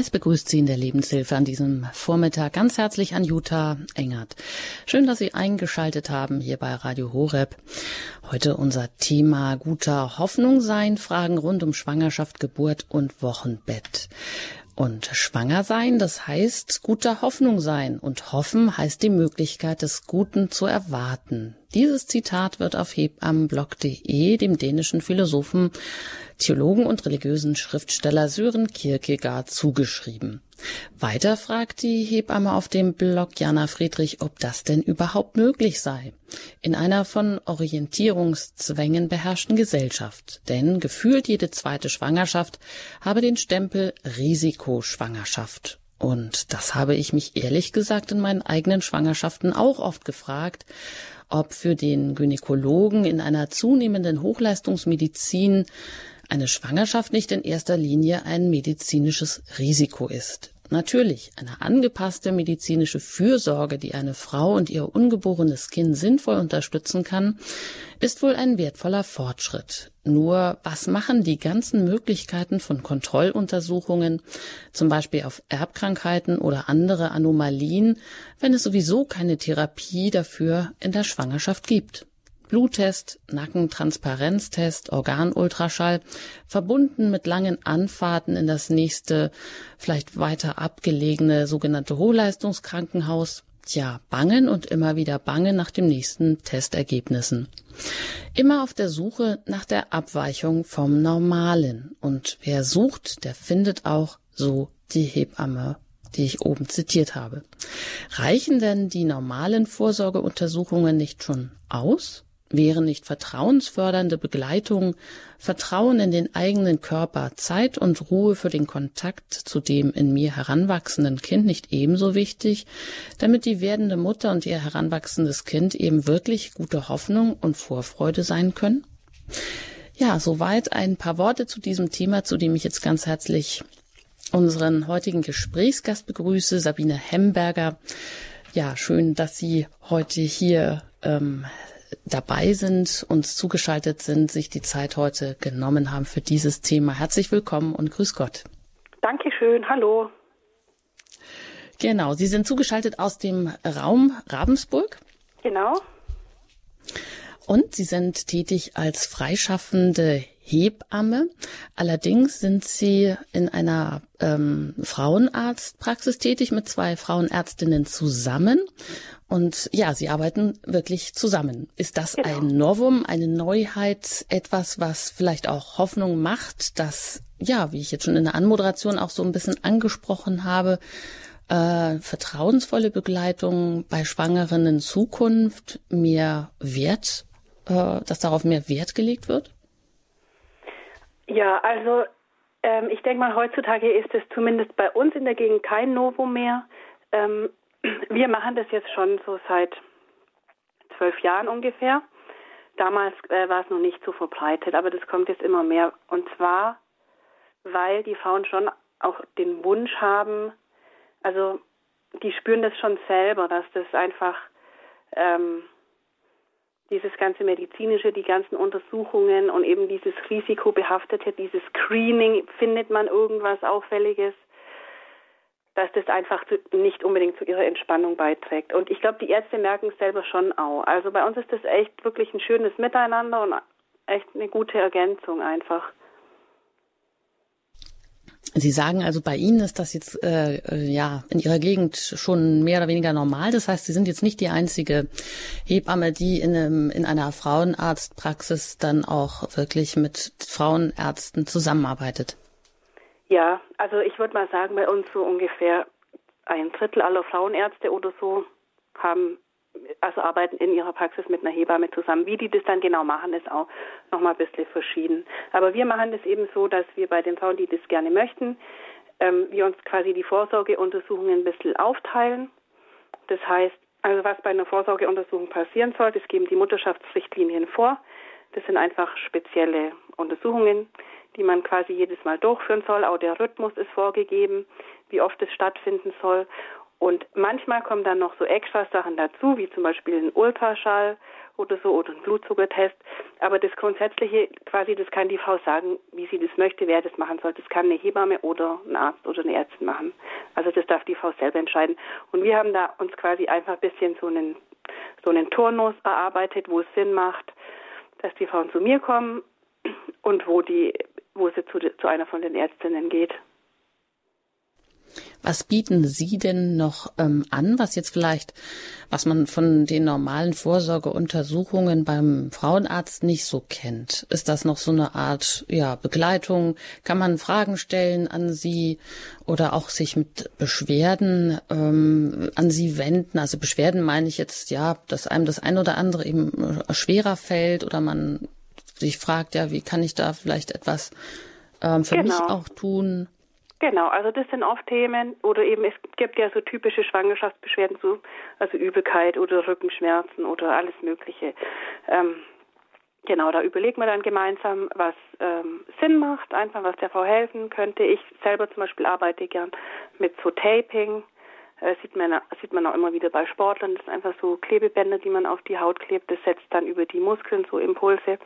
Es begrüßt Sie in der Lebenshilfe an diesem Vormittag ganz herzlich an Jutta Engert. Schön, dass Sie eingeschaltet haben hier bei Radio Horeb. Heute unser Thema guter Hoffnung sein, Fragen rund um Schwangerschaft, Geburt und Wochenbett. Und schwanger sein, das heißt guter Hoffnung sein. Und hoffen heißt die Möglichkeit des Guten zu erwarten. Dieses Zitat wird auf hebammenblog.de dem dänischen Philosophen, Theologen und religiösen Schriftsteller Sören Kierkegaard zugeschrieben. Weiter fragt die Hebamme auf dem Blog Jana Friedrich, ob das denn überhaupt möglich sei. In einer von Orientierungszwängen beherrschten Gesellschaft. Denn gefühlt jede zweite Schwangerschaft habe den Stempel Risikoschwangerschaft. Und das habe ich mich ehrlich gesagt in meinen eigenen Schwangerschaften auch oft gefragt, ob für den Gynäkologen in einer zunehmenden Hochleistungsmedizin eine Schwangerschaft nicht in erster Linie ein medizinisches Risiko ist. Natürlich, eine angepasste medizinische Fürsorge, die eine Frau und ihr ungeborenes Kind sinnvoll unterstützen kann, ist wohl ein wertvoller Fortschritt. Nur was machen die ganzen Möglichkeiten von Kontrolluntersuchungen, zum Beispiel auf Erbkrankheiten oder andere Anomalien, wenn es sowieso keine Therapie dafür in der Schwangerschaft gibt? Bluttest, Nackentransparenztest, Organultraschall, verbunden mit langen Anfahrten in das nächste, vielleicht weiter abgelegene sogenannte Hochleistungskrankenhaus. Tja, bangen und immer wieder bangen nach dem nächsten Testergebnissen. Immer auf der Suche nach der Abweichung vom Normalen. Und wer sucht, der findet auch so die Hebamme die ich oben zitiert habe. Reichen denn die normalen Vorsorgeuntersuchungen nicht schon aus? Wären nicht vertrauensfördernde Begleitung, Vertrauen in den eigenen Körper, Zeit und Ruhe für den Kontakt zu dem in mir heranwachsenden Kind nicht ebenso wichtig, damit die werdende Mutter und ihr heranwachsendes Kind eben wirklich gute Hoffnung und Vorfreude sein können? Ja, soweit ein paar Worte zu diesem Thema, zu dem ich jetzt ganz herzlich unseren heutigen Gesprächsgast begrüße, Sabine Hemberger. Ja, schön, dass Sie heute hier ähm, dabei sind, uns zugeschaltet sind, sich die Zeit heute genommen haben für dieses Thema. Herzlich willkommen und grüß Gott. Dankeschön, hallo. Genau, Sie sind zugeschaltet aus dem Raum Ravensburg. Genau. Und Sie sind tätig als freischaffende Hebamme. Allerdings sind Sie in einer ähm, Frauenarztpraxis tätig mit zwei Frauenärztinnen zusammen. Und ja, Sie arbeiten wirklich zusammen. Ist das genau. ein Novum, eine Neuheit, etwas, was vielleicht auch Hoffnung macht, dass, ja, wie ich jetzt schon in der Anmoderation auch so ein bisschen angesprochen habe, äh, vertrauensvolle Begleitung bei Schwangeren in Zukunft mehr Wert, äh, dass darauf mehr Wert gelegt wird? Ja, also ähm, ich denke mal, heutzutage ist es zumindest bei uns in der Gegend kein Novum mehr. Ähm, wir machen das jetzt schon so seit zwölf Jahren ungefähr. Damals äh, war es noch nicht so verbreitet, aber das kommt jetzt immer mehr. Und zwar, weil die Frauen schon auch den Wunsch haben, also die spüren das schon selber, dass das einfach ähm, dieses ganze medizinische, die ganzen Untersuchungen und eben dieses risikobehaftete, dieses Screening, findet man irgendwas Auffälliges, dass das einfach zu, nicht unbedingt zu ihrer Entspannung beiträgt. Und ich glaube, die Ärzte merken es selber schon auch. Also bei uns ist das echt wirklich ein schönes Miteinander und echt eine gute Ergänzung einfach. Sie sagen also, bei Ihnen ist das jetzt äh, äh, ja in Ihrer Gegend schon mehr oder weniger normal. Das heißt, Sie sind jetzt nicht die einzige Hebamme, die in, einem, in einer Frauenarztpraxis dann auch wirklich mit Frauenärzten zusammenarbeitet. Ja, also ich würde mal sagen, bei uns so ungefähr ein Drittel aller Frauenärzte oder so haben also arbeiten in ihrer Praxis mit einer Hebamme zusammen. Wie die das dann genau machen, ist auch nochmal ein bisschen verschieden. Aber wir machen das eben so, dass wir bei den Frauen, die das gerne möchten, ähm, wir uns quasi die Vorsorgeuntersuchungen ein bisschen aufteilen. Das heißt, also was bei einer Vorsorgeuntersuchung passieren soll, das geben die Mutterschaftsrichtlinien vor. Das sind einfach spezielle Untersuchungen, die man quasi jedes Mal durchführen soll. Auch der Rhythmus ist vorgegeben, wie oft es stattfinden soll. Und manchmal kommen dann noch so extra Sachen dazu, wie zum Beispiel ein Ultraschall oder so oder ein Blutzuckertest. Aber das Grundsätzliche, quasi, das kann die Frau sagen, wie sie das möchte, wer das machen soll. Das kann eine Hebamme oder ein Arzt oder eine Ärztin machen. Also das darf die Frau selber entscheiden. Und wir haben da uns quasi einfach ein bisschen so einen, so einen Turnus erarbeitet, wo es Sinn macht, dass die Frauen zu mir kommen und wo die, wo sie zu, zu einer von den Ärztinnen geht. Was bieten Sie denn noch ähm, an, was jetzt vielleicht, was man von den normalen Vorsorgeuntersuchungen beim Frauenarzt nicht so kennt? Ist das noch so eine Art ja, Begleitung? Kann man Fragen stellen an Sie oder auch sich mit Beschwerden ähm, an Sie wenden? Also Beschwerden meine ich jetzt, ja, dass einem das ein oder andere eben schwerer fällt oder man sich fragt, ja, wie kann ich da vielleicht etwas ähm, für genau. mich auch tun? Genau, also das sind oft Themen oder eben es gibt ja so typische Schwangerschaftsbeschwerden, so, also Übelkeit oder Rückenschmerzen oder alles Mögliche. Ähm, genau, da überlegen wir dann gemeinsam, was ähm, Sinn macht, einfach was der Frau helfen könnte. Ich selber zum Beispiel arbeite gern mit so Taping. Äh, sieht man sieht man auch immer wieder bei Sportlern. Das sind einfach so Klebebänder, die man auf die Haut klebt. Das setzt dann über die Muskeln so Impulse.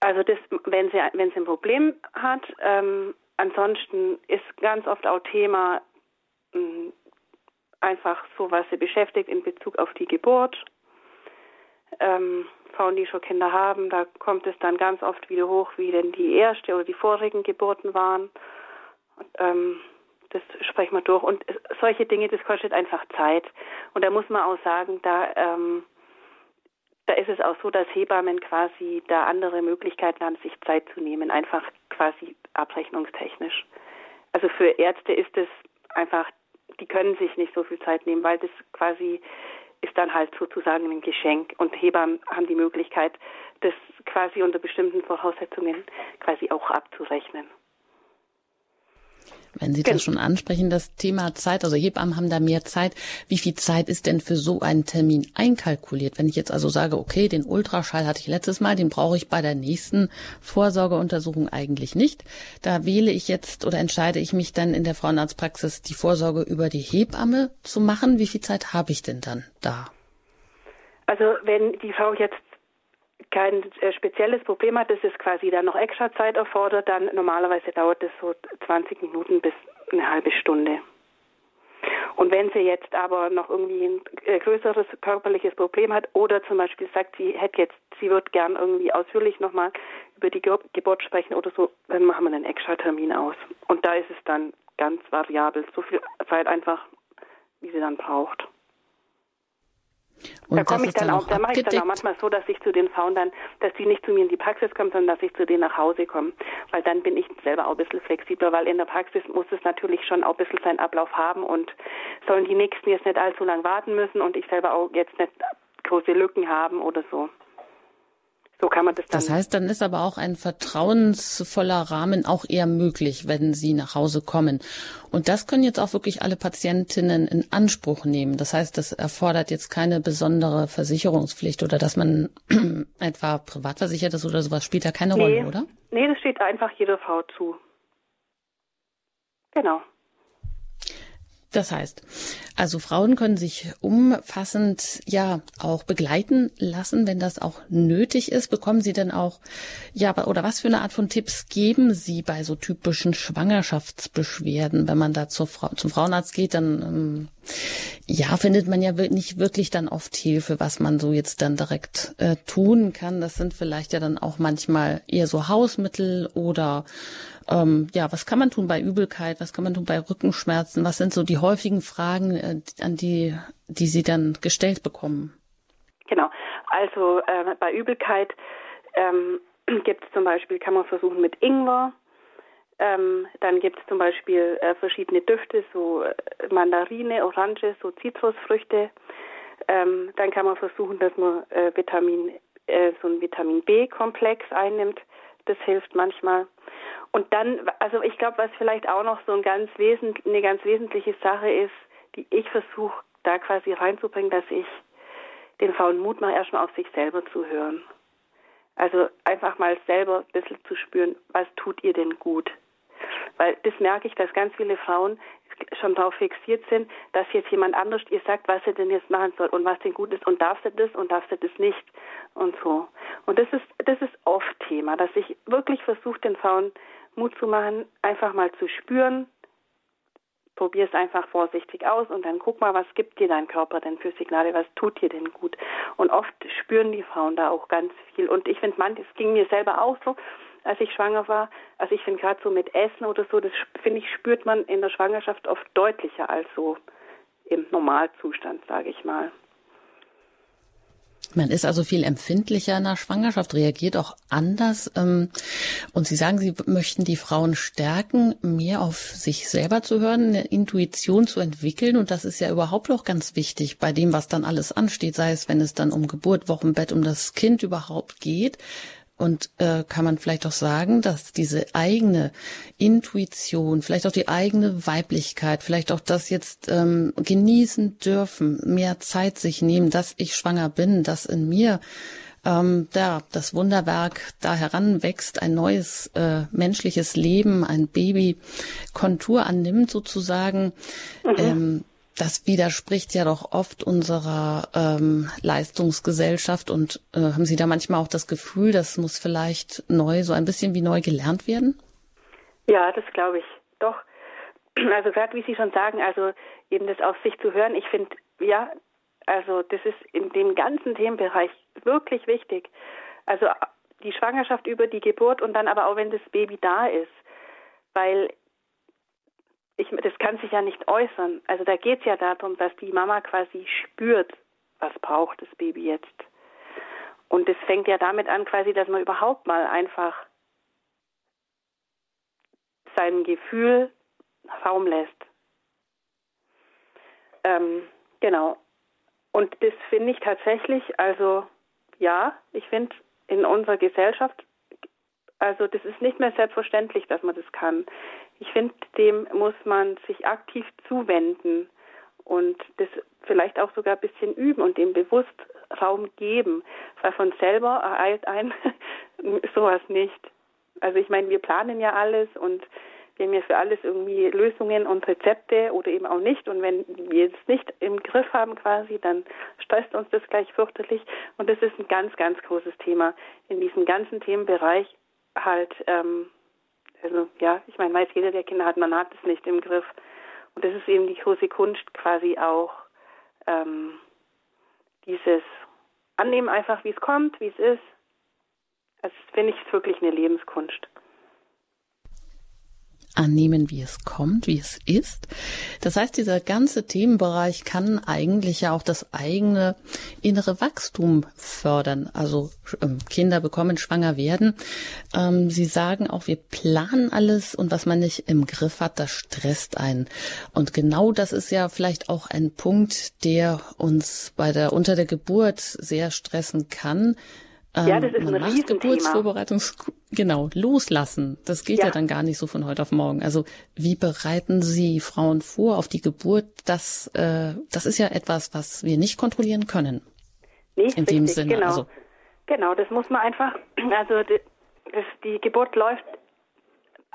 Also das, wenn sie wenn sie ein Problem hat, ähm, ansonsten ist ganz oft auch Thema mh, hm, einfach so, was sie beschäftigt in Bezug auf die Geburt. Ähm, Frauen, die schon Kinder haben, da kommt es dann ganz oft wieder hoch, wie denn die erste oder die vorigen Geburten waren. Ähm, das sprechen wir durch. Und solche Dinge, das kostet einfach Zeit. Und da muss man auch sagen, da ähm, da ist es auch so, dass Hebammen quasi da andere Möglichkeiten haben, sich Zeit zu nehmen, einfach quasi abrechnungstechnisch. Also für Ärzte ist es einfach, die können sich nicht so viel Zeit nehmen, weil das quasi ist dann halt sozusagen ein Geschenk und Hebammen haben die Möglichkeit, das quasi unter bestimmten Voraussetzungen quasi auch abzurechnen. Wenn Sie das schon ansprechen, das Thema Zeit, also Hebammen haben da mehr Zeit. Wie viel Zeit ist denn für so einen Termin einkalkuliert? Wenn ich jetzt also sage, okay, den Ultraschall hatte ich letztes Mal, den brauche ich bei der nächsten Vorsorgeuntersuchung eigentlich nicht. Da wähle ich jetzt oder entscheide ich mich dann in der Frauenarztpraxis, die Vorsorge über die Hebamme zu machen. Wie viel Zeit habe ich denn dann da? Also wenn die Frau jetzt kein äh, spezielles Problem hat, dass es quasi dann noch extra Zeit erfordert, dann normalerweise dauert es so 20 Minuten bis eine halbe Stunde. Und wenn sie jetzt aber noch irgendwie ein äh, größeres körperliches Problem hat oder zum Beispiel sagt, sie hätte jetzt, sie wird gern irgendwie ausführlich nochmal über die Geburt sprechen oder so, dann machen wir einen extra Termin aus. Und da ist es dann ganz variabel, so viel Zeit einfach, wie sie dann braucht. Und da komme ich dann, dann auch, da mache ich dann auch manchmal so, dass ich zu den Frauen dann, dass die nicht zu mir in die Praxis kommen, sondern dass ich zu denen nach Hause komme. Weil dann bin ich selber auch ein bisschen flexibler, weil in der Praxis muss es natürlich schon auch ein bisschen seinen Ablauf haben und sollen die Nächsten jetzt nicht allzu lang warten müssen und ich selber auch jetzt nicht große Lücken haben oder so. So kann man das dann. Das heißt, dann ist aber auch ein vertrauensvoller Rahmen auch eher möglich, wenn Sie nach Hause kommen. Und das können jetzt auch wirklich alle Patientinnen in Anspruch nehmen. Das heißt, das erfordert jetzt keine besondere Versicherungspflicht oder dass man etwa privat versichert ist oder sowas spielt da keine nee. Rolle, oder? Nee, das steht einfach jeder Frau zu. Genau. Das heißt, also Frauen können sich umfassend ja auch begleiten lassen, wenn das auch nötig ist. Bekommen Sie denn auch, ja, oder was für eine Art von Tipps geben Sie bei so typischen Schwangerschaftsbeschwerden? Wenn man da zur Frau, zum Frauenarzt geht, dann ähm, ja, findet man ja nicht wirklich dann oft Hilfe, was man so jetzt dann direkt äh, tun kann. Das sind vielleicht ja dann auch manchmal eher so Hausmittel oder ähm, ja, was kann man tun bei Übelkeit? Was kann man tun bei Rückenschmerzen? Was sind so die häufigen Fragen, äh, an die, die Sie dann gestellt bekommen? Genau. Also äh, bei Übelkeit ähm, gibt es zum Beispiel, kann man versuchen mit Ingwer. Ähm, dann gibt es zum Beispiel äh, verschiedene Düfte, so äh, Mandarine, Orange, so Zitrusfrüchte. Ähm, dann kann man versuchen, dass man äh, Vitamin, äh, so ein Vitamin B-Komplex einnimmt. Das hilft manchmal. Und dann, also ich glaube, was vielleicht auch noch so ein ganz eine ganz wesentliche Sache ist, die ich versuche da quasi reinzubringen, dass ich den Frauen Mut mache, erstmal auf sich selber zu hören. Also einfach mal selber ein bisschen zu spüren, was tut ihr denn gut? Weil das merke ich, dass ganz viele Frauen schon darauf fixiert sind, dass jetzt jemand anders ihr sagt, was sie denn jetzt machen soll und was denn gut ist und darf sie das und darf sie das nicht und so. Und das ist, das ist oft Thema, dass ich wirklich versuche, den Frauen Mut zu machen, einfach mal zu spüren, probier es einfach vorsichtig aus und dann guck mal, was gibt dir dein Körper denn für Signale, was tut dir denn gut. Und oft spüren die Frauen da auch ganz viel. Und ich finde, man, es ging mir selber auch so, als ich schwanger war. Also ich finde gerade so mit Essen oder so, das finde ich, spürt man in der Schwangerschaft oft deutlicher als so im Normalzustand, sage ich mal. Man ist also viel empfindlicher in der Schwangerschaft, reagiert auch anders. Ähm, und Sie sagen, Sie möchten die Frauen stärken, mehr auf sich selber zu hören, eine Intuition zu entwickeln. Und das ist ja überhaupt auch ganz wichtig bei dem, was dann alles ansteht, sei es, wenn es dann um Geburt, Wochenbett, um das Kind überhaupt geht. Und äh, kann man vielleicht auch sagen, dass diese eigene Intuition, vielleicht auch die eigene Weiblichkeit, vielleicht auch das jetzt ähm, genießen dürfen, mehr Zeit sich nehmen, dass ich schwanger bin, dass in mir ähm, ja, das Wunderwerk da heranwächst, ein neues äh, menschliches Leben, ein Baby Kontur annimmt sozusagen. Mhm. Ähm, das widerspricht ja doch oft unserer ähm, Leistungsgesellschaft und äh, haben Sie da manchmal auch das Gefühl, das muss vielleicht neu, so ein bisschen wie neu gelernt werden? Ja, das glaube ich. Doch. Also gerade wie Sie schon sagen, also eben das auf sich zu hören, ich finde, ja, also das ist in dem ganzen Themenbereich wirklich wichtig. Also die Schwangerschaft über die Geburt und dann aber auch, wenn das Baby da ist. Weil ich, das kann sich ja nicht äußern. Also da geht es ja darum, dass die Mama quasi spürt, was braucht das Baby jetzt. Und es fängt ja damit an, quasi, dass man überhaupt mal einfach sein Gefühl Raum lässt. Ähm, genau. Und das finde ich tatsächlich, also ja, ich finde in unserer Gesellschaft, also das ist nicht mehr selbstverständlich, dass man das kann ich finde, dem muss man sich aktiv zuwenden und das vielleicht auch sogar ein bisschen üben und dem bewusst Raum geben, weil von selber ereilt ein sowas nicht. Also ich meine, wir planen ja alles und wir haben ja für alles irgendwie Lösungen und Rezepte oder eben auch nicht. Und wenn wir es nicht im Griff haben quasi, dann stresst uns das gleich fürchterlich. Und das ist ein ganz, ganz großes Thema in diesem ganzen Themenbereich halt ähm, also ja, ich meine, weiß jeder, der Kinder hat, man hat es nicht im Griff. Und das ist eben die große Kunst quasi auch, ähm, dieses Annehmen einfach, wie es kommt, wie es ist. Das finde ich wirklich eine Lebenskunst annehmen, wie es kommt, wie es ist. Das heißt, dieser ganze Themenbereich kann eigentlich ja auch das eigene innere Wachstum fördern. Also ähm, Kinder bekommen, schwanger werden. Ähm, Sie sagen auch, wir planen alles und was man nicht im Griff hat, das stresst einen. Und genau das ist ja vielleicht auch ein Punkt, der uns bei der unter der Geburt sehr stressen kann ja, das ist ein macht Geburtsvorbereitungs genau loslassen. Das geht ja. ja. dann gar nicht so von heute auf morgen. Also wie bereiten Sie Frauen vor auf die Geburt? Das äh, das ist ja etwas, was wir nicht kontrollieren können. Nee, in richtig, dem Sinne. Genau. Also, genau, das muss man einfach. Also die, das, die Geburt läuft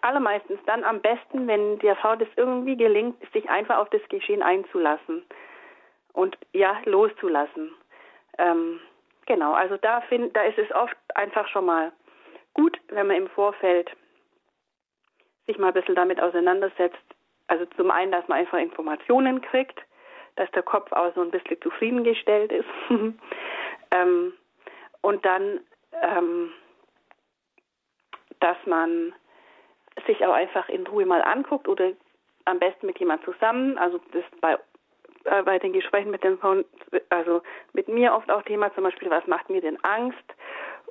allermeistens dann am besten, wenn der Frau das irgendwie gelingt, sich einfach auf das Geschehen einzulassen und ja loszulassen. Ähm, Genau, also da, find, da ist es oft einfach schon mal gut, wenn man im Vorfeld sich mal ein bisschen damit auseinandersetzt. Also zum einen, dass man einfach Informationen kriegt, dass der Kopf auch so ein bisschen zufriedengestellt ist. ähm, und dann, ähm, dass man sich auch einfach in Ruhe mal anguckt oder am besten mit jemand zusammen. Also das bei äh, bei den Gesprächen mit den Frauen, also mit mir oft auch Thema zum Beispiel, was macht mir denn Angst?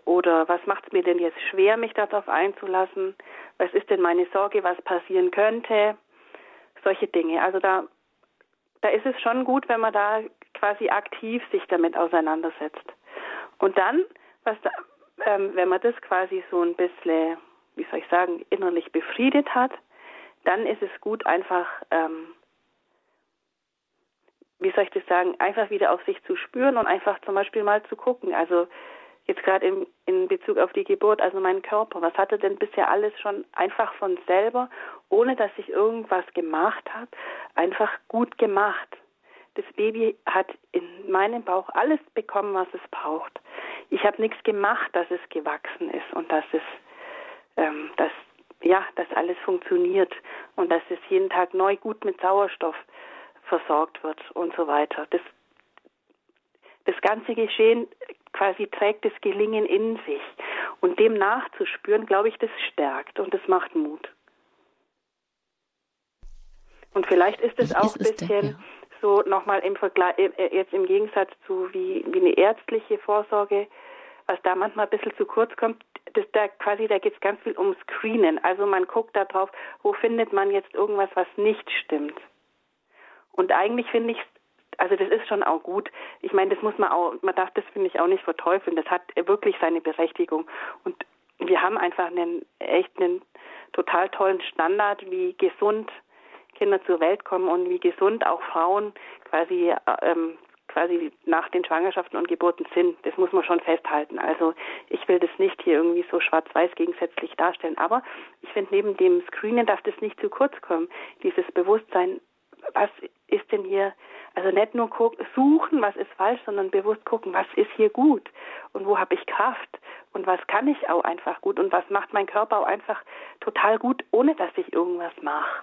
Oder was macht es mir denn jetzt schwer, mich darauf einzulassen? Was ist denn meine Sorge, was passieren könnte? Solche Dinge. Also da, da ist es schon gut, wenn man da quasi aktiv sich damit auseinandersetzt. Und dann, was da, ähm, wenn man das quasi so ein bisschen, wie soll ich sagen, innerlich befriedet hat, dann ist es gut, einfach ähm, wie soll ich das sagen, einfach wieder auf sich zu spüren und einfach zum Beispiel mal zu gucken. Also jetzt gerade in, in Bezug auf die Geburt, also mein Körper, was hat er denn bisher alles schon einfach von selber, ohne dass ich irgendwas gemacht habe, einfach gut gemacht. Das Baby hat in meinem Bauch alles bekommen, was es braucht. Ich habe nichts gemacht, dass es gewachsen ist und dass es, ähm, dass ja, dass alles funktioniert und dass es jeden Tag neu gut mit Sauerstoff versorgt wird und so weiter. Das, das ganze Geschehen quasi trägt das Gelingen in sich. Und dem nachzuspüren, glaube ich, das stärkt und das macht Mut. Und vielleicht ist es auch ein bisschen ja. so nochmal im Vergleich, äh, äh, jetzt im Gegensatz zu wie, wie eine ärztliche Vorsorge, was da manchmal ein bisschen zu kurz kommt, das da quasi, da geht es ganz viel um Screenen. Also man guckt da drauf, wo findet man jetzt irgendwas, was nicht stimmt. Und eigentlich finde ich also das ist schon auch gut. Ich meine, das muss man auch, man darf das finde ich auch nicht verteufeln. Das hat wirklich seine Berechtigung. Und wir haben einfach einen echt einen total tollen Standard, wie gesund Kinder zur Welt kommen und wie gesund auch Frauen quasi ähm, quasi nach den Schwangerschaften und Geburten sind. Das muss man schon festhalten. Also ich will das nicht hier irgendwie so schwarz-weiß gegensätzlich darstellen. Aber ich finde, neben dem Screenen darf das nicht zu kurz kommen. Dieses Bewusstsein, was ist denn hier, also nicht nur suchen, was ist falsch, sondern bewusst gucken, was ist hier gut und wo habe ich Kraft und was kann ich auch einfach gut und was macht mein Körper auch einfach total gut, ohne dass ich irgendwas mache.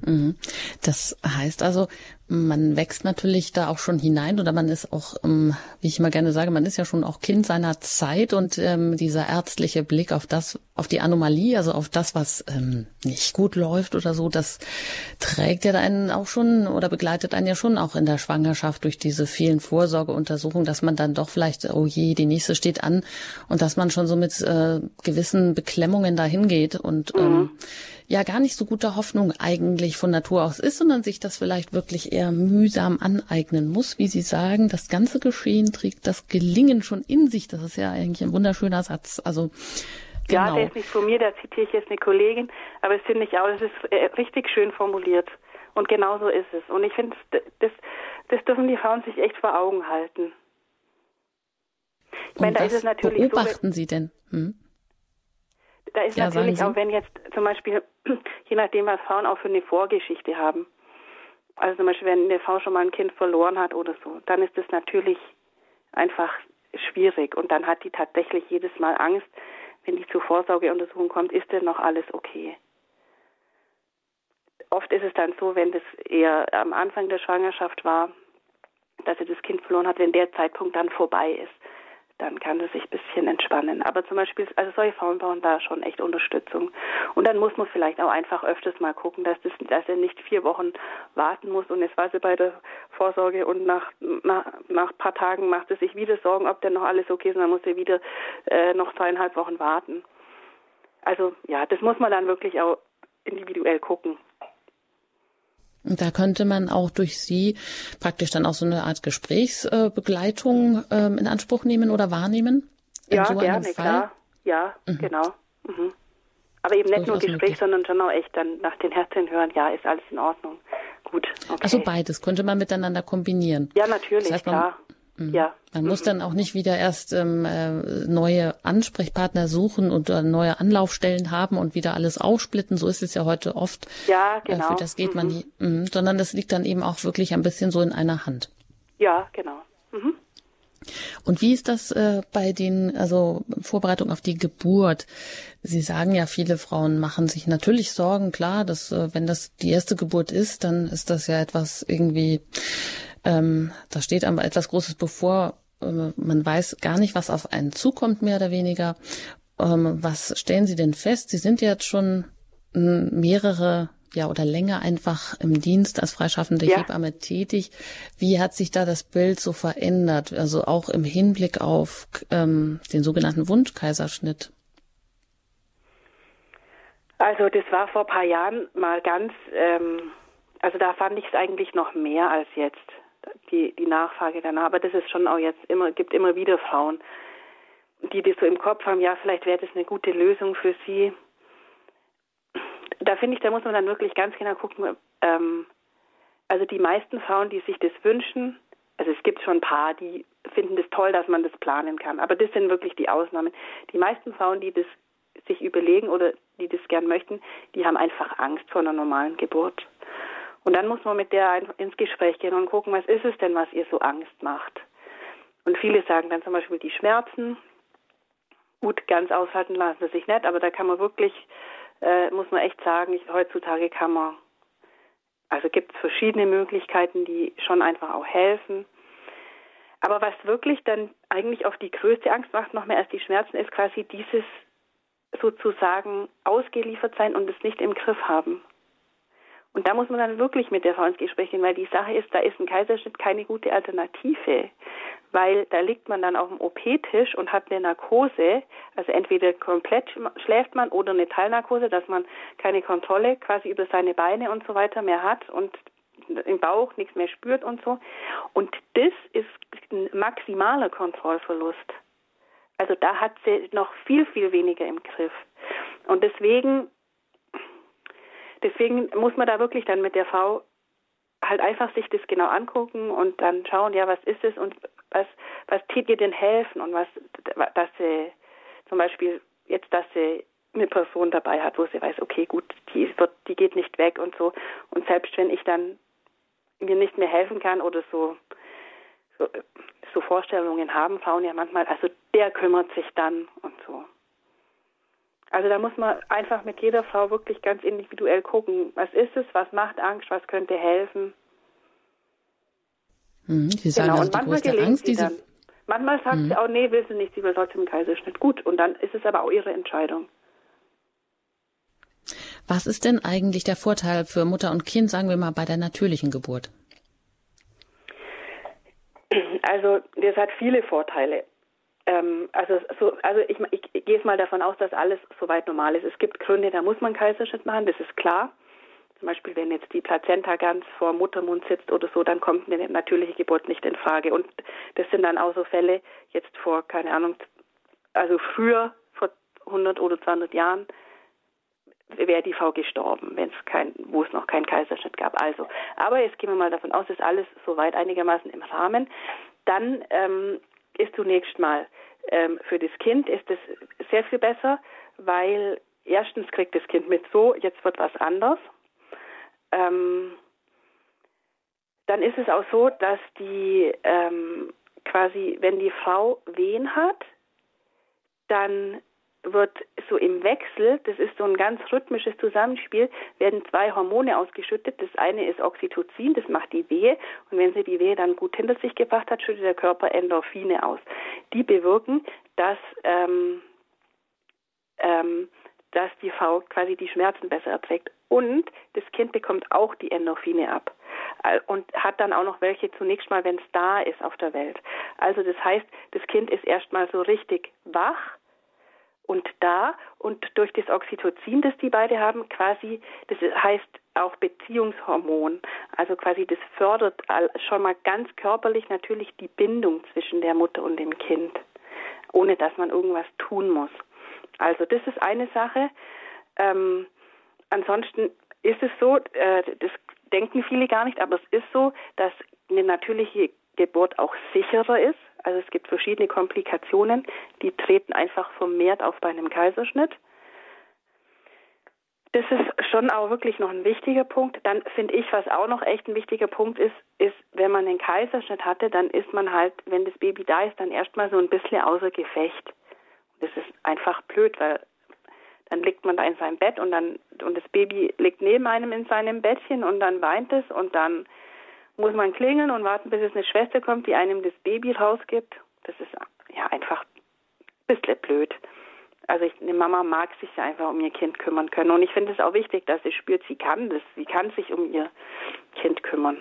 Mhm. Das heißt also, man wächst natürlich da auch schon hinein oder man ist auch, ähm, wie ich immer gerne sage, man ist ja schon auch Kind seiner Zeit und ähm, dieser ärztliche Blick auf das, auf die Anomalie, also auf das, was ähm, nicht gut läuft oder so, das trägt ja einen auch schon oder begleitet einen ja schon auch in der Schwangerschaft durch diese vielen Vorsorgeuntersuchungen, dass man dann doch vielleicht, oh je, die nächste steht an und dass man schon so mit äh, gewissen Beklemmungen dahin geht und mhm. ähm, ja gar nicht so guter Hoffnung eigentlich von Natur aus ist, sondern sich das vielleicht wirklich eher mühsam aneignen muss, wie Sie sagen. Das ganze Geschehen trägt das Gelingen schon in sich. Das ist ja eigentlich ein wunderschöner Satz. Also Genau. Ja, der ist nicht von mir, da zitiere ich jetzt eine Kollegin, aber es finde ich auch, das ist äh, richtig schön formuliert. Und genau so ist es. Und ich finde, das, das dürfen die Frauen sich echt vor Augen halten. Ich meine, da ist es natürlich beobachten so, Sie denn? Hm? Da ist ja, natürlich auch, wenn jetzt zum Beispiel, je nachdem, was Frauen auch für eine Vorgeschichte haben, also zum Beispiel, wenn eine Frau schon mal ein Kind verloren hat oder so, dann ist das natürlich einfach schwierig. Und dann hat die tatsächlich jedes Mal Angst, wenn die zur Vorsorgeuntersuchung kommt, ist denn noch alles okay? Oft ist es dann so, wenn das eher am Anfang der Schwangerschaft war, dass sie das Kind verloren hat, wenn der Zeitpunkt dann vorbei ist, dann kann es sich ein bisschen entspannen. Aber zum Beispiel, also solche Frauen brauchen da schon echt Unterstützung. Und dann muss man vielleicht auch einfach öfters mal gucken, dass, das, dass er nicht vier Wochen warten muss und jetzt war sie bei der Vorsorge und nach, nach, nach ein paar Tagen macht er sich wieder Sorgen, ob denn noch alles okay ist und dann muss er wieder äh, noch zweieinhalb Wochen warten. Also ja, das muss man dann wirklich auch individuell gucken. Und da könnte man auch durch Sie praktisch dann auch so eine Art Gesprächsbegleitung ähm, in Anspruch nehmen oder wahrnehmen? Ja, so gerne, klar. Ja, mhm. genau. Mhm. Aber eben nicht nur Gespräch, möglich. sondern schon auch echt dann nach den Herzen hören, ja, ist alles in Ordnung. Gut. Okay. Also beides könnte man miteinander kombinieren. Ja, natürlich, das heißt, klar. Mhm. Ja. Man mhm. muss dann auch nicht wieder erst ähm, äh, neue Ansprechpartner suchen und äh, neue Anlaufstellen haben und wieder alles aufsplitten. So ist es ja heute oft. Ja, genau. Äh, für das geht mhm. man nie, mh, sondern das liegt dann eben auch wirklich ein bisschen so in einer Hand. Ja, genau. Mhm. Und wie ist das äh, bei den, also Vorbereitung auf die Geburt? Sie sagen ja, viele Frauen machen sich natürlich Sorgen, klar, dass äh, wenn das die erste Geburt ist, dann ist das ja etwas irgendwie ähm, da steht aber etwas Großes bevor. Ähm, man weiß gar nicht, was auf einen zukommt, mehr oder weniger. Ähm, was stellen Sie denn fest? Sie sind jetzt schon hm, mehrere ja oder länger einfach im Dienst als freischaffende ja. Hebamme tätig. Wie hat sich da das Bild so verändert? Also auch im Hinblick auf ähm, den sogenannten Wundkaiserschnitt. Also das war vor ein paar Jahren mal ganz, ähm, also da fand ich es eigentlich noch mehr als jetzt die, die Nachfrage danach. Aber das ist schon auch jetzt immer, gibt immer wieder Frauen, die das so im Kopf haben, ja, vielleicht wäre das eine gute Lösung für sie. Da finde ich, da muss man dann wirklich ganz genau gucken, ähm, also die meisten Frauen, die sich das wünschen, also es gibt schon ein paar, die finden das toll, dass man das planen kann. Aber das sind wirklich die Ausnahmen. Die meisten Frauen, die das sich überlegen oder die das gern möchten, die haben einfach Angst vor einer normalen Geburt. Und dann muss man mit der ins Gespräch gehen und gucken, was ist es denn, was ihr so Angst macht. Und viele sagen dann zum Beispiel die Schmerzen. Gut, ganz aushalten lassen sie sich nicht, aber da kann man wirklich, äh, muss man echt sagen, ich, heutzutage kann man, also gibt es verschiedene Möglichkeiten, die schon einfach auch helfen. Aber was wirklich dann eigentlich auch die größte Angst macht, noch mehr als die Schmerzen, ist quasi dieses sozusagen ausgeliefert sein und es nicht im Griff haben. Und da muss man dann wirklich mit der Frau ins Gespräch gehen, weil die Sache ist, da ist ein Kaiserschnitt keine gute Alternative, weil da liegt man dann auf dem OP-Tisch und hat eine Narkose, also entweder komplett schläft man oder eine Teilnarkose, dass man keine Kontrolle quasi über seine Beine und so weiter mehr hat und im Bauch nichts mehr spürt und so. Und das ist ein maximaler Kontrollverlust. Also da hat sie noch viel, viel weniger im Griff. Und deswegen, deswegen muss man da wirklich dann mit der Frau halt einfach sich das genau angucken und dann schauen, ja, was ist es und was, was tät ihr denn helfen und was, dass sie zum Beispiel jetzt, dass sie eine Person dabei hat, wo sie weiß, okay, gut, die wird, die geht nicht weg und so. Und selbst wenn ich dann mir nicht mehr helfen kann oder so, so, so Vorstellungen haben Frauen ja manchmal, also der kümmert sich dann und so. Also da muss man einfach mit jeder Frau wirklich ganz individuell gucken, was ist es, was macht Angst, was könnte helfen. Mhm, sie sagen genau, also und manchmal gelingt Angst, sie dann. Manchmal sagt mhm. sie auch, nee, will sie nicht, sie will trotzdem einen Kaiserschnitt. Gut, und dann ist es aber auch ihre Entscheidung. Was ist denn eigentlich der Vorteil für Mutter und Kind, sagen wir mal, bei der natürlichen Geburt? Also das hat viele Vorteile. Ähm, also so, also ich, ich, ich gehe jetzt mal davon aus, dass alles soweit normal ist. Es gibt Gründe, da muss man Kaiserschnitt machen, das ist klar. Zum Beispiel, wenn jetzt die Plazenta ganz vor Muttermund sitzt oder so, dann kommt eine natürliche Geburt nicht in Frage. Und das sind dann auch so Fälle, jetzt vor, keine Ahnung, also früher, vor 100 oder 200 Jahren, wäre die Frau gestorben, wenn es kein, wo es noch keinen Kaiserschnitt gab. Also, aber jetzt gehen wir mal davon aus, ist alles soweit einigermaßen im Rahmen. Dann ähm, ist zunächst mal ähm, für das Kind ist es sehr viel besser, weil erstens kriegt das Kind mit so, jetzt wird was anders. Ähm, dann ist es auch so, dass die ähm, quasi, wenn die Frau Wehen hat, dann wird so im Wechsel, das ist so ein ganz rhythmisches Zusammenspiel, werden zwei Hormone ausgeschüttet. Das eine ist Oxytocin, das macht die Wehe. Und wenn sie die Wehe dann gut hinter sich gebracht hat, schüttet der Körper Endorphine aus. Die bewirken, dass, ähm, ähm, dass die Frau quasi die Schmerzen besser erträgt. Und das Kind bekommt auch die Endorphine ab und hat dann auch noch welche zunächst mal, wenn es da ist auf der Welt. Also das heißt, das Kind ist erstmal so richtig wach und da und durch das Oxytocin, das die beide haben, quasi, das heißt auch Beziehungshormon, also quasi das fördert schon mal ganz körperlich natürlich die Bindung zwischen der Mutter und dem Kind, ohne dass man irgendwas tun muss. Also das ist eine Sache. Ähm, ansonsten ist es so, äh, das denken viele gar nicht, aber es ist so, dass eine natürliche Geburt auch sicherer ist. Also es gibt verschiedene Komplikationen, die treten einfach vermehrt auf bei einem Kaiserschnitt. Das ist schon auch wirklich noch ein wichtiger Punkt. Dann finde ich, was auch noch echt ein wichtiger Punkt ist, ist, wenn man einen Kaiserschnitt hatte, dann ist man halt, wenn das Baby da ist, dann erstmal so ein bisschen außer Gefecht. Das ist einfach blöd, weil dann liegt man da in seinem Bett und dann und das Baby liegt neben einem in seinem Bettchen und dann weint es und dann muss man klingeln und warten, bis es eine Schwester kommt, die einem das Baby rausgibt. Das ist ja einfach ein bisschen blöd. Also ich, eine Mama mag sich einfach um ihr Kind kümmern können. Und ich finde es auch wichtig, dass sie spürt, sie kann das. Sie kann sich um ihr Kind kümmern.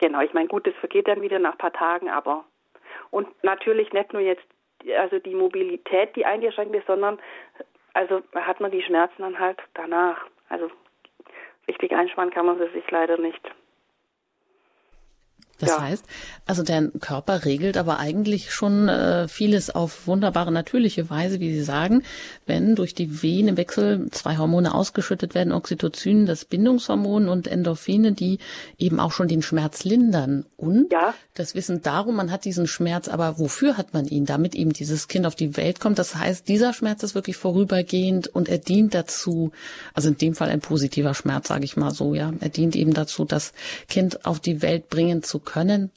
Genau, ich meine, gut, das vergeht dann wieder nach ein paar Tagen, aber und natürlich nicht nur jetzt, also die Mobilität, die eingeschränkt ist, sondern also hat man die Schmerzen dann halt danach. Also richtig einspannen kann man sie sich leider nicht. Das ja. heißt, also der Körper regelt aber eigentlich schon äh, vieles auf wunderbare natürliche Weise, wie Sie sagen, wenn durch die im Wechsel zwei Hormone ausgeschüttet werden, Oxytocin, das Bindungshormon und Endorphine, die eben auch schon den Schmerz lindern. Und ja. das Wissen darum, man hat diesen Schmerz, aber wofür hat man ihn? Damit eben dieses Kind auf die Welt kommt. Das heißt, dieser Schmerz ist wirklich vorübergehend und er dient dazu, also in dem Fall ein positiver Schmerz, sage ich mal so, ja. Er dient eben dazu, das Kind auf die Welt bringen zu können.